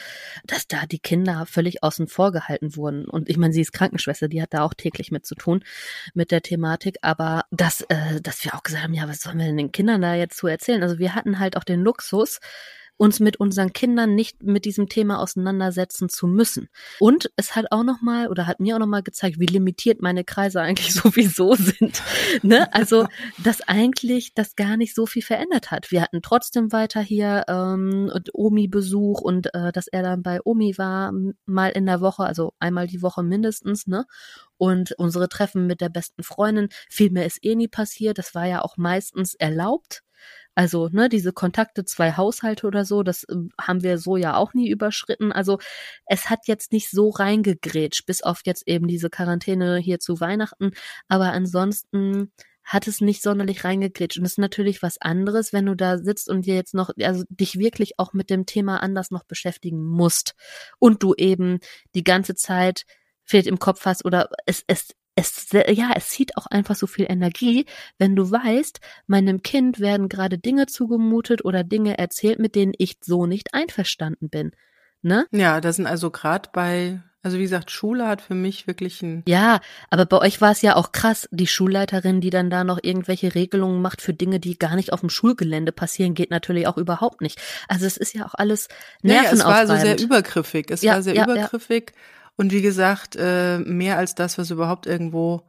dass da die Kinder völlig außen vor gehalten wurden. Und ich meine, sie ist Krankenschwester Krankenschwester, die hat da auch täglich mit zu tun mit der Thematik. Aber dass, äh, dass wir auch gesagt haben, ja, was sollen wir denn den Kindern da jetzt zu erzählen? Also wir hatten halt auch den Luxus, uns mit unseren Kindern nicht mit diesem Thema auseinandersetzen zu müssen. Und es hat auch noch mal oder hat mir auch noch mal gezeigt, wie limitiert meine Kreise eigentlich sowieso sind. ne? Also, dass eigentlich das gar nicht so viel verändert hat. Wir hatten trotzdem weiter hier ähm, Omi-Besuch und äh, dass er dann bei Omi war, mal in der Woche, also einmal die Woche mindestens, ne? Und unsere Treffen mit der besten Freundin, viel mehr ist eh nie passiert. Das war ja auch meistens erlaubt. Also, ne, diese Kontakte, zwei Haushalte oder so, das äh, haben wir so ja auch nie überschritten. Also, es hat jetzt nicht so reingegrätscht, bis auf jetzt eben diese Quarantäne hier zu Weihnachten. Aber ansonsten hat es nicht sonderlich reingegrätscht. Und es ist natürlich was anderes, wenn du da sitzt und dir jetzt noch, also dich wirklich auch mit dem Thema anders noch beschäftigen musst. Und du eben die ganze Zeit fehlt im Kopf hast oder es, es es, ja, es zieht auch einfach so viel Energie, wenn du weißt, meinem Kind werden gerade Dinge zugemutet oder Dinge erzählt, mit denen ich so nicht einverstanden bin. Ne? Ja, da sind also gerade bei, also wie gesagt, Schule hat für mich wirklich ein. Ja, aber bei euch war es ja auch krass, die Schulleiterin, die dann da noch irgendwelche Regelungen macht für Dinge, die gar nicht auf dem Schulgelände passieren, geht natürlich auch überhaupt nicht. Also es ist ja auch alles nervenaufreibend. Ja, es war so sehr übergriffig. Es ja, war sehr ja, übergriffig. Ja und wie gesagt, äh, mehr als das, was überhaupt irgendwo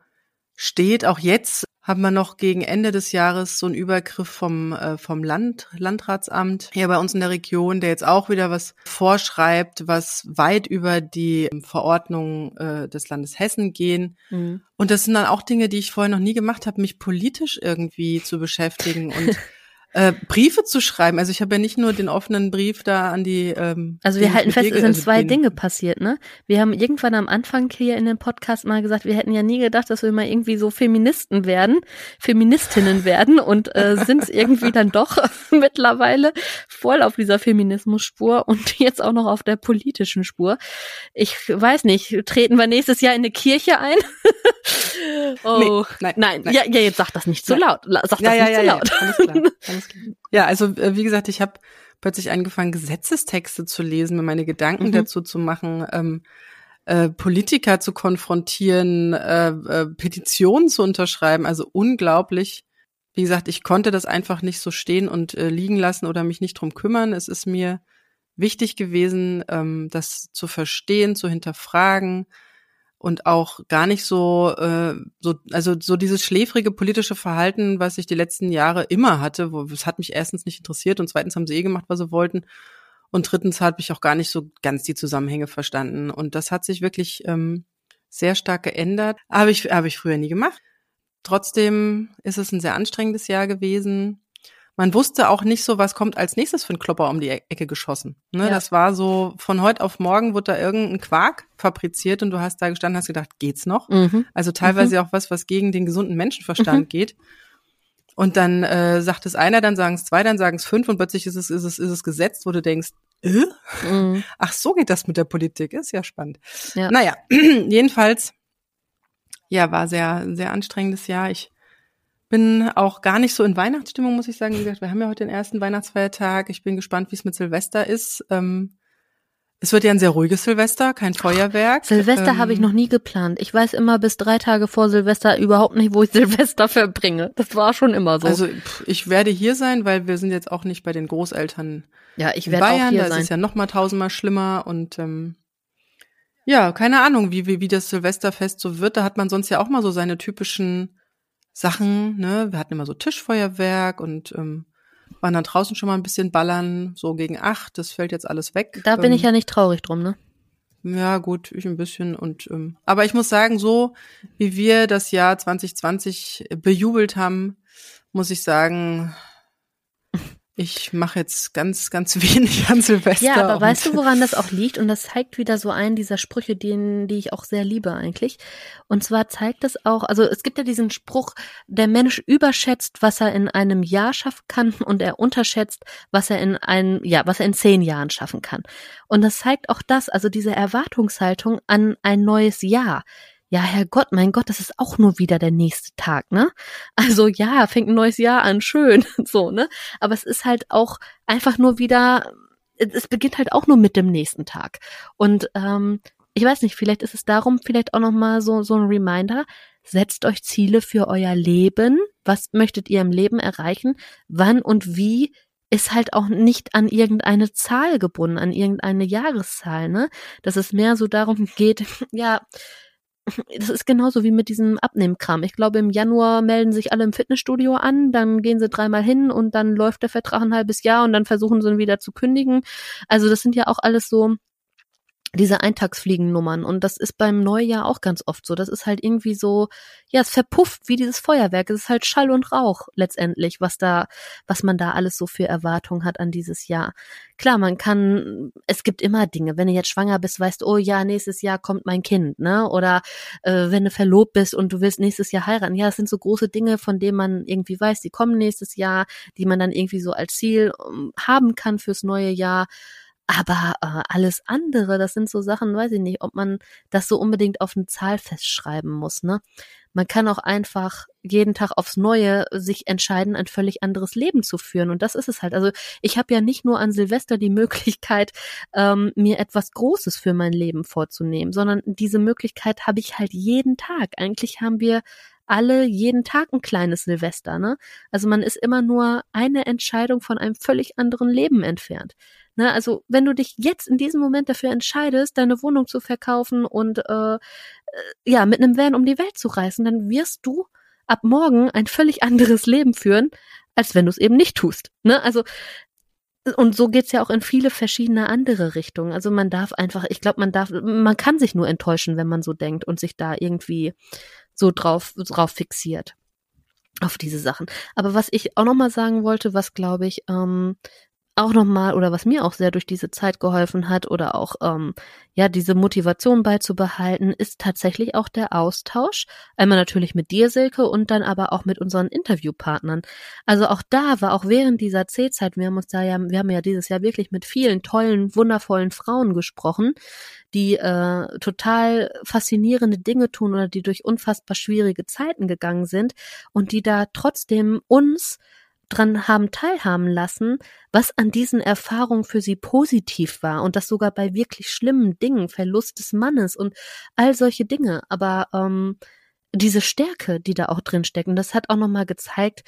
steht. Auch jetzt haben wir noch gegen Ende des Jahres so einen Übergriff vom, äh, vom Land, Landratsamt hier bei uns in der Region, der jetzt auch wieder was vorschreibt, was weit über die Verordnung äh, des Landes Hessen gehen. Mhm. Und das sind dann auch Dinge, die ich vorher noch nie gemacht habe, mich politisch irgendwie zu beschäftigen und äh, Briefe zu schreiben. Also ich habe ja nicht nur den offenen Brief da an die. Ähm, also wir halten fest, es sind also zwei Dinge passiert, ne? Wir haben irgendwann am Anfang hier in dem Podcast mal gesagt, wir hätten ja nie gedacht, dass wir mal irgendwie so Feministen werden, Feministinnen werden und äh, sind es irgendwie dann doch mittlerweile voll auf dieser Feminismusspur und jetzt auch noch auf der politischen Spur. Ich weiß nicht, treten wir nächstes Jahr in eine Kirche ein? oh, nee, nein, nein, nein, Ja, ja, jetzt sag das nicht zu laut. Sag das ja, nicht ja, zu laut. Alles klar. Alles ja, also äh, wie gesagt, ich habe plötzlich angefangen, Gesetzestexte zu lesen, mir meine Gedanken mhm. dazu zu machen, ähm, äh, Politiker zu konfrontieren, äh, äh, Petitionen zu unterschreiben. Also unglaublich. Wie gesagt, ich konnte das einfach nicht so stehen und äh, liegen lassen oder mich nicht drum kümmern. Es ist mir wichtig gewesen, ähm, das zu verstehen, zu hinterfragen und auch gar nicht so, äh, so, also so dieses schläfrige politische Verhalten, was ich die letzten Jahre immer hatte, wo es hat mich erstens nicht interessiert und zweitens haben sie eh gemacht, was sie wollten. Und drittens habe ich auch gar nicht so ganz die Zusammenhänge verstanden. Und das hat sich wirklich ähm, sehr stark geändert. Habe ich, habe ich früher nie gemacht. Trotzdem ist es ein sehr anstrengendes Jahr gewesen man wusste auch nicht so, was kommt als nächstes für ein Klopper um die e-, Ecke geschossen. Ne? Ja. Das war so, von heute auf morgen wurde da irgendein Quark fabriziert und du hast da gestanden, hast gedacht, geht's noch? Mhm. Also teilweise mhm. auch was, was gegen den gesunden Menschenverstand mhm. geht. Und dann äh, sagt es einer, dann sagen es zwei, dann sagen es fünf und plötzlich ist es, ist es, ist es gesetzt, wo du denkst, äh? Mhm. ach so geht das mit der Politik, ist ja spannend. Ja. Naja, jedenfalls, ja, war sehr, sehr anstrengendes Jahr. Ich bin auch gar nicht so in Weihnachtsstimmung, muss ich sagen. Wie gesagt, wir haben ja heute den ersten Weihnachtsfeiertag. Ich bin gespannt, wie es mit Silvester ist. Ähm, es wird ja ein sehr ruhiges Silvester, kein Feuerwerk. Silvester ähm, habe ich noch nie geplant. Ich weiß immer bis drei Tage vor Silvester überhaupt nicht, wo ich Silvester verbringe. Das war schon immer so. Also ich werde hier sein, weil wir sind jetzt auch nicht bei den Großeltern ja, ich werde Bayern. Auch hier da sein. ist es ja noch mal tausendmal schlimmer und ähm, ja, keine Ahnung, wie, wie, wie das Silvesterfest so wird. Da hat man sonst ja auch mal so seine typischen Sachen, ne? Wir hatten immer so Tischfeuerwerk und ähm, waren dann draußen schon mal ein bisschen ballern, so gegen acht. Das fällt jetzt alles weg. Da bin ähm, ich ja nicht traurig drum, ne? Ja, gut, ich ein bisschen und ähm, aber ich muss sagen, so wie wir das Jahr 2020 bejubelt haben, muss ich sagen, ich mache jetzt ganz, ganz wenig an Silvester. Ja, aber weißt du, woran das auch liegt? Und das zeigt wieder so einen dieser Sprüche, den, die ich auch sehr liebe eigentlich. Und zwar zeigt es auch, also es gibt ja diesen Spruch, der Mensch überschätzt, was er in einem Jahr schaffen kann und er unterschätzt, was er in einem, ja, was er in zehn Jahren schaffen kann. Und das zeigt auch das, also diese Erwartungshaltung an ein neues Jahr ja, Herrgott, mein Gott, das ist auch nur wieder der nächste Tag, ne? Also ja, fängt ein neues Jahr an, schön, so, ne? Aber es ist halt auch einfach nur wieder, es beginnt halt auch nur mit dem nächsten Tag. Und ähm, ich weiß nicht, vielleicht ist es darum, vielleicht auch nochmal so, so ein Reminder, setzt euch Ziele für euer Leben. Was möchtet ihr im Leben erreichen? Wann und wie ist halt auch nicht an irgendeine Zahl gebunden, an irgendeine Jahreszahl, ne? Dass es mehr so darum geht, ja, das ist genauso wie mit diesem Abnehmkram. Ich glaube, im Januar melden sich alle im Fitnessstudio an, dann gehen sie dreimal hin und dann läuft der Vertrag ein halbes Jahr und dann versuchen sie ihn wieder zu kündigen. Also das sind ja auch alles so diese Eintagsfliegennummern. Und das ist beim Neujahr auch ganz oft so. Das ist halt irgendwie so, ja, es verpufft wie dieses Feuerwerk. Es ist halt Schall und Rauch letztendlich, was da, was man da alles so für Erwartungen hat an dieses Jahr. Klar, man kann, es gibt immer Dinge. Wenn du jetzt schwanger bist, weißt, oh ja, nächstes Jahr kommt mein Kind, ne? Oder äh, wenn du verlobt bist und du willst nächstes Jahr heiraten. Ja, es sind so große Dinge, von denen man irgendwie weiß, die kommen nächstes Jahr, die man dann irgendwie so als Ziel ähm, haben kann fürs neue Jahr. Aber äh, alles andere, das sind so Sachen, weiß ich nicht, ob man das so unbedingt auf eine Zahl festschreiben muss, ne? Man kann auch einfach jeden Tag aufs Neue sich entscheiden, ein völlig anderes Leben zu führen. Und das ist es halt. Also ich habe ja nicht nur an Silvester die Möglichkeit, ähm, mir etwas Großes für mein Leben vorzunehmen, sondern diese Möglichkeit habe ich halt jeden Tag. Eigentlich haben wir alle jeden Tag ein kleines Silvester, ne? Also man ist immer nur eine Entscheidung von einem völlig anderen Leben entfernt. Ne? Also wenn du dich jetzt in diesem Moment dafür entscheidest, deine Wohnung zu verkaufen und äh, äh, ja, mit einem Van um die Welt zu reisen, dann wirst du ab morgen ein völlig anderes Leben führen, als wenn du es eben nicht tust. Ne? Also und so geht's ja auch in viele verschiedene andere Richtungen. Also man darf einfach, ich glaube, man darf, man kann sich nur enttäuschen, wenn man so denkt und sich da irgendwie so drauf, drauf fixiert auf diese Sachen. Aber was ich auch noch mal sagen wollte, was glaube ich ähm, auch nochmal oder was mir auch sehr durch diese Zeit geholfen hat oder auch ähm, ja diese Motivation beizubehalten, ist tatsächlich auch der Austausch. Einmal natürlich mit dir, Silke, und dann aber auch mit unseren Interviewpartnern. Also auch da war auch während dieser C-Zeit, wir haben uns da ja, wir haben ja dieses Jahr wirklich mit vielen tollen, wundervollen Frauen gesprochen, die äh, total faszinierende Dinge tun oder die durch unfassbar schwierige Zeiten gegangen sind und die da trotzdem uns dran haben teilhaben lassen, was an diesen Erfahrungen für sie positiv war und das sogar bei wirklich schlimmen Dingen, Verlust des Mannes und all solche Dinge. Aber ähm, diese Stärke, die da auch drin steckt, das hat auch nochmal gezeigt,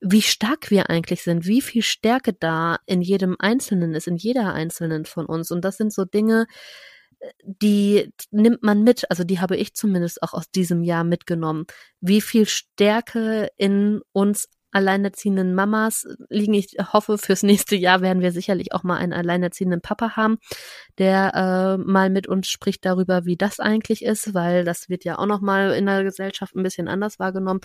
wie stark wir eigentlich sind, wie viel Stärke da in jedem Einzelnen ist, in jeder Einzelnen von uns. Und das sind so Dinge, die nimmt man mit, also die habe ich zumindest auch aus diesem Jahr mitgenommen, wie viel Stärke in uns alleinerziehenden Mamas liegen. Ich hoffe, fürs nächste Jahr werden wir sicherlich auch mal einen alleinerziehenden Papa haben, der äh, mal mit uns spricht darüber, wie das eigentlich ist, weil das wird ja auch noch mal in der Gesellschaft ein bisschen anders wahrgenommen.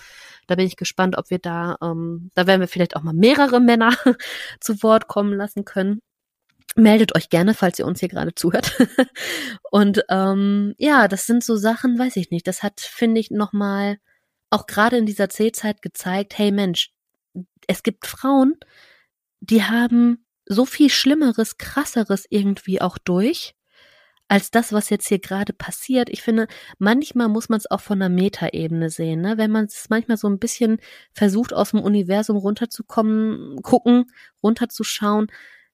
Da bin ich gespannt, ob wir da, ähm, da werden wir vielleicht auch mal mehrere Männer zu Wort kommen lassen können meldet euch gerne, falls ihr uns hier gerade zuhört. und ähm, ja, das sind so Sachen, weiß ich nicht. Das hat, finde ich, nochmal auch gerade in dieser C-Zeit gezeigt, hey Mensch, es gibt Frauen, die haben so viel Schlimmeres, Krasseres irgendwie auch durch, als das, was jetzt hier gerade passiert. Ich finde, manchmal muss man es auch von der Metaebene sehen, ne? Wenn man es manchmal so ein bisschen versucht, aus dem Universum runterzukommen, gucken, runterzuschauen,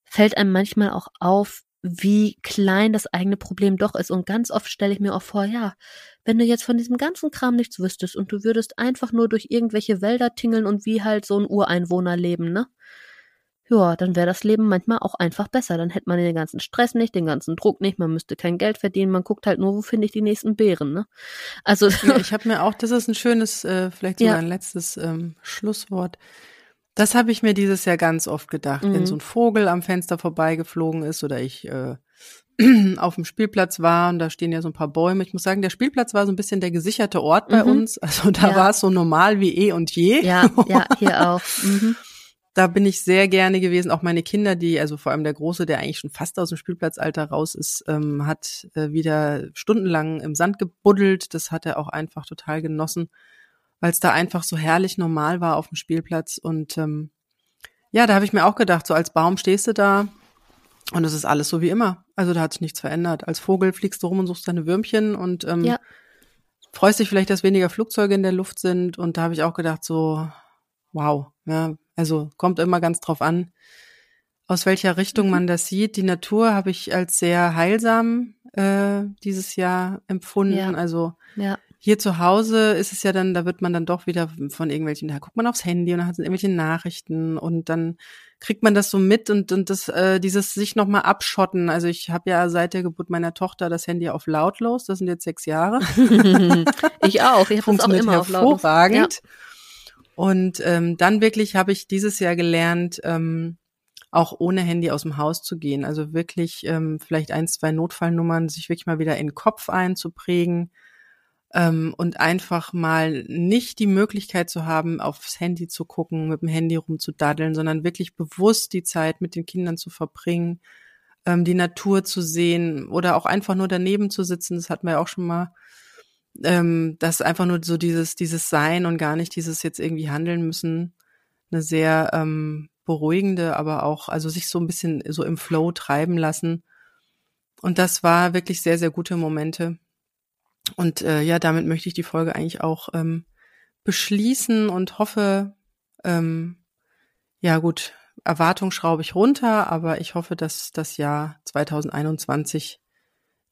fällt einem manchmal auch auf, wie klein das eigene Problem doch ist. Und ganz oft stelle ich mir auch vor, ja, wenn du jetzt von diesem ganzen Kram nichts wüsstest und du würdest einfach nur durch irgendwelche Wälder tingeln und wie halt so ein Ureinwohner leben, ne? Ja, dann wäre das Leben manchmal auch einfach besser. Dann hätte man den ganzen Stress nicht, den ganzen Druck nicht, man müsste kein Geld verdienen, man guckt halt nur, wo finde ich die nächsten Beeren, ne? Also ja, ich habe mir auch, das ist ein schönes, äh, vielleicht sogar ja. ein letztes ähm, Schlusswort. Das habe ich mir dieses Jahr ganz oft gedacht, mhm. wenn so ein Vogel am Fenster vorbeigeflogen ist oder ich äh, auf dem Spielplatz war und da stehen ja so ein paar Bäume. Ich muss sagen, der Spielplatz war so ein bisschen der gesicherte Ort bei mhm. uns. Also da ja. war es so normal wie eh und je. Ja, ja, hier auch. Mhm. Da bin ich sehr gerne gewesen. Auch meine Kinder, die, also vor allem der Große, der eigentlich schon fast aus dem Spielplatzalter raus ist, ähm, hat äh, wieder stundenlang im Sand gebuddelt. Das hat er auch einfach total genossen weil es da einfach so herrlich normal war auf dem Spielplatz. Und ähm, ja, da habe ich mir auch gedacht, so als Baum stehst du da und es ist alles so wie immer. Also da hat sich nichts verändert. Als Vogel fliegst du rum und suchst deine Würmchen und ähm, ja. freust dich vielleicht, dass weniger Flugzeuge in der Luft sind. Und da habe ich auch gedacht, so, wow, ja, also kommt immer ganz drauf an, aus welcher Richtung mhm. man das sieht. Die Natur habe ich als sehr heilsam äh, dieses Jahr empfunden. Ja. Also ja. Hier zu Hause ist es ja dann, da wird man dann doch wieder von irgendwelchen, da guckt man aufs Handy und dann hat es irgendwelche Nachrichten und dann kriegt man das so mit und, und das, äh, dieses sich nochmal abschotten. Also ich habe ja seit der Geburt meiner Tochter das Handy auf lautlos, das sind jetzt sechs Jahre. ich auch, ich habe auch immer auf lautlos. Hervorragend. Ja. Und ähm, dann wirklich habe ich dieses Jahr gelernt, ähm, auch ohne Handy aus dem Haus zu gehen. Also wirklich ähm, vielleicht ein, zwei Notfallnummern, sich wirklich mal wieder in den Kopf einzuprägen ähm, und einfach mal nicht die Möglichkeit zu haben, aufs Handy zu gucken, mit dem Handy rumzudaddeln, sondern wirklich bewusst die Zeit mit den Kindern zu verbringen, ähm, die Natur zu sehen oder auch einfach nur daneben zu sitzen. Das hatten wir ja auch schon mal. Ähm, das einfach nur so dieses, dieses Sein und gar nicht dieses jetzt irgendwie handeln müssen. Eine sehr ähm, beruhigende, aber auch, also sich so ein bisschen so im Flow treiben lassen. Und das war wirklich sehr, sehr gute Momente. Und äh, ja, damit möchte ich die Folge eigentlich auch ähm, beschließen und hoffe, ähm, ja gut, Erwartung schraube ich runter, aber ich hoffe, dass das Jahr 2021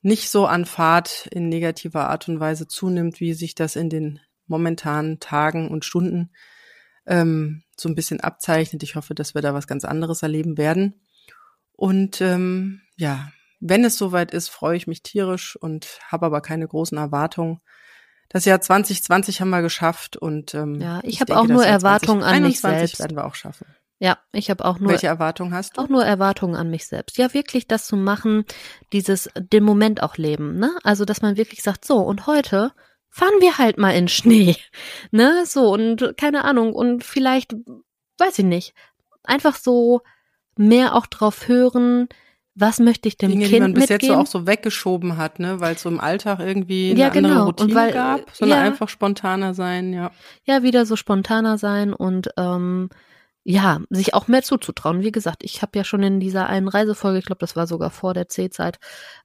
nicht so an Fahrt in negativer Art und Weise zunimmt, wie sich das in den momentanen Tagen und Stunden ähm, so ein bisschen abzeichnet. Ich hoffe, dass wir da was ganz anderes erleben werden. Und ähm, ja, wenn es soweit ist, freue ich mich tierisch und habe aber keine großen Erwartungen. Das Jahr 2020 haben wir geschafft und ähm, ja, ich, ich habe auch nur Erwartungen an mich selbst. werden wir auch schaffen. Ja, ich habe auch nur Welche Erwartungen hast du? Auch nur Erwartungen an mich selbst. Ja, wirklich das zu machen, dieses den Moment auch leben, ne? Also, dass man wirklich sagt, so und heute fahren wir halt mal in Schnee, ne? So und keine Ahnung und vielleicht weiß ich nicht, einfach so mehr auch drauf hören, was möchte ich dem Dinge, Kind die man bis mitgeben? jetzt so auch so weggeschoben hat, ne, weil es so im Alltag irgendwie eine ja, genau. andere Routine weil, gab, sondern ja, einfach spontaner sein, ja. Ja, wieder so spontaner sein und ähm, ja, sich auch mehr zuzutrauen. Wie gesagt, ich habe ja schon in dieser einen Reisefolge, ich glaube, das war sogar vor der C-Zeit,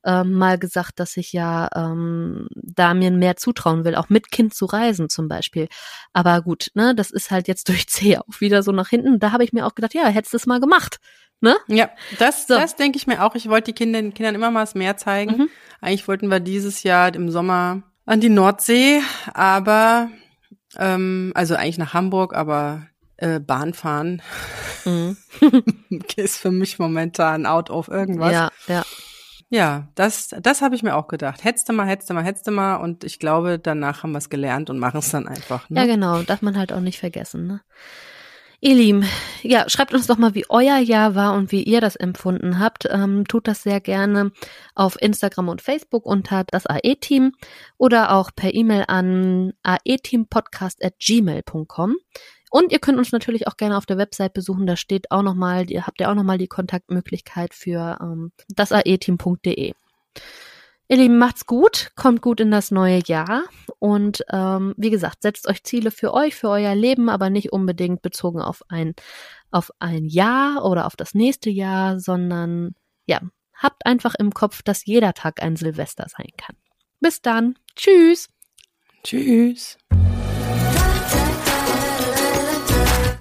ähm, mal gesagt, dass ich ja ähm, da mir mehr zutrauen will, auch mit Kind zu reisen zum Beispiel. Aber gut, ne, das ist halt jetzt durch C auch wieder so nach hinten. Da habe ich mir auch gedacht, ja, hättest du es mal gemacht. Ne? Ja, das, so. das denke ich mir auch. Ich wollte die Kinder, den Kindern immer mal mehr zeigen. Mhm. Eigentlich wollten wir dieses Jahr im Sommer an die Nordsee, aber ähm, also eigentlich nach Hamburg, aber äh, Bahn fahren mhm. ist für mich momentan out of irgendwas. Ja, ja. Ja, das, das habe ich mir auch gedacht. Hättest du mal, hättest du mal, hättest du mal. Und ich glaube, danach haben wir es gelernt und machen es dann einfach. Ne? Ja, genau. Darf man halt auch nicht vergessen. Ne? Ihr Lieben, ja, schreibt uns doch mal, wie euer Jahr war und wie ihr das empfunden habt. Ähm, tut das sehr gerne auf Instagram und Facebook unter das AE-Team oder auch per E-Mail an aeteampodcast.gmail.com. Und ihr könnt uns natürlich auch gerne auf der Website besuchen. Da steht auch nochmal, ihr habt ja auch nochmal die Kontaktmöglichkeit für ähm, das aeteam.de. Ihr Lieben, macht's gut, kommt gut in das neue Jahr und ähm, wie gesagt, setzt euch Ziele für euch, für euer Leben, aber nicht unbedingt bezogen auf ein auf ein Jahr oder auf das nächste Jahr, sondern ja, habt einfach im Kopf, dass jeder Tag ein Silvester sein kann. Bis dann, tschüss. Tschüss.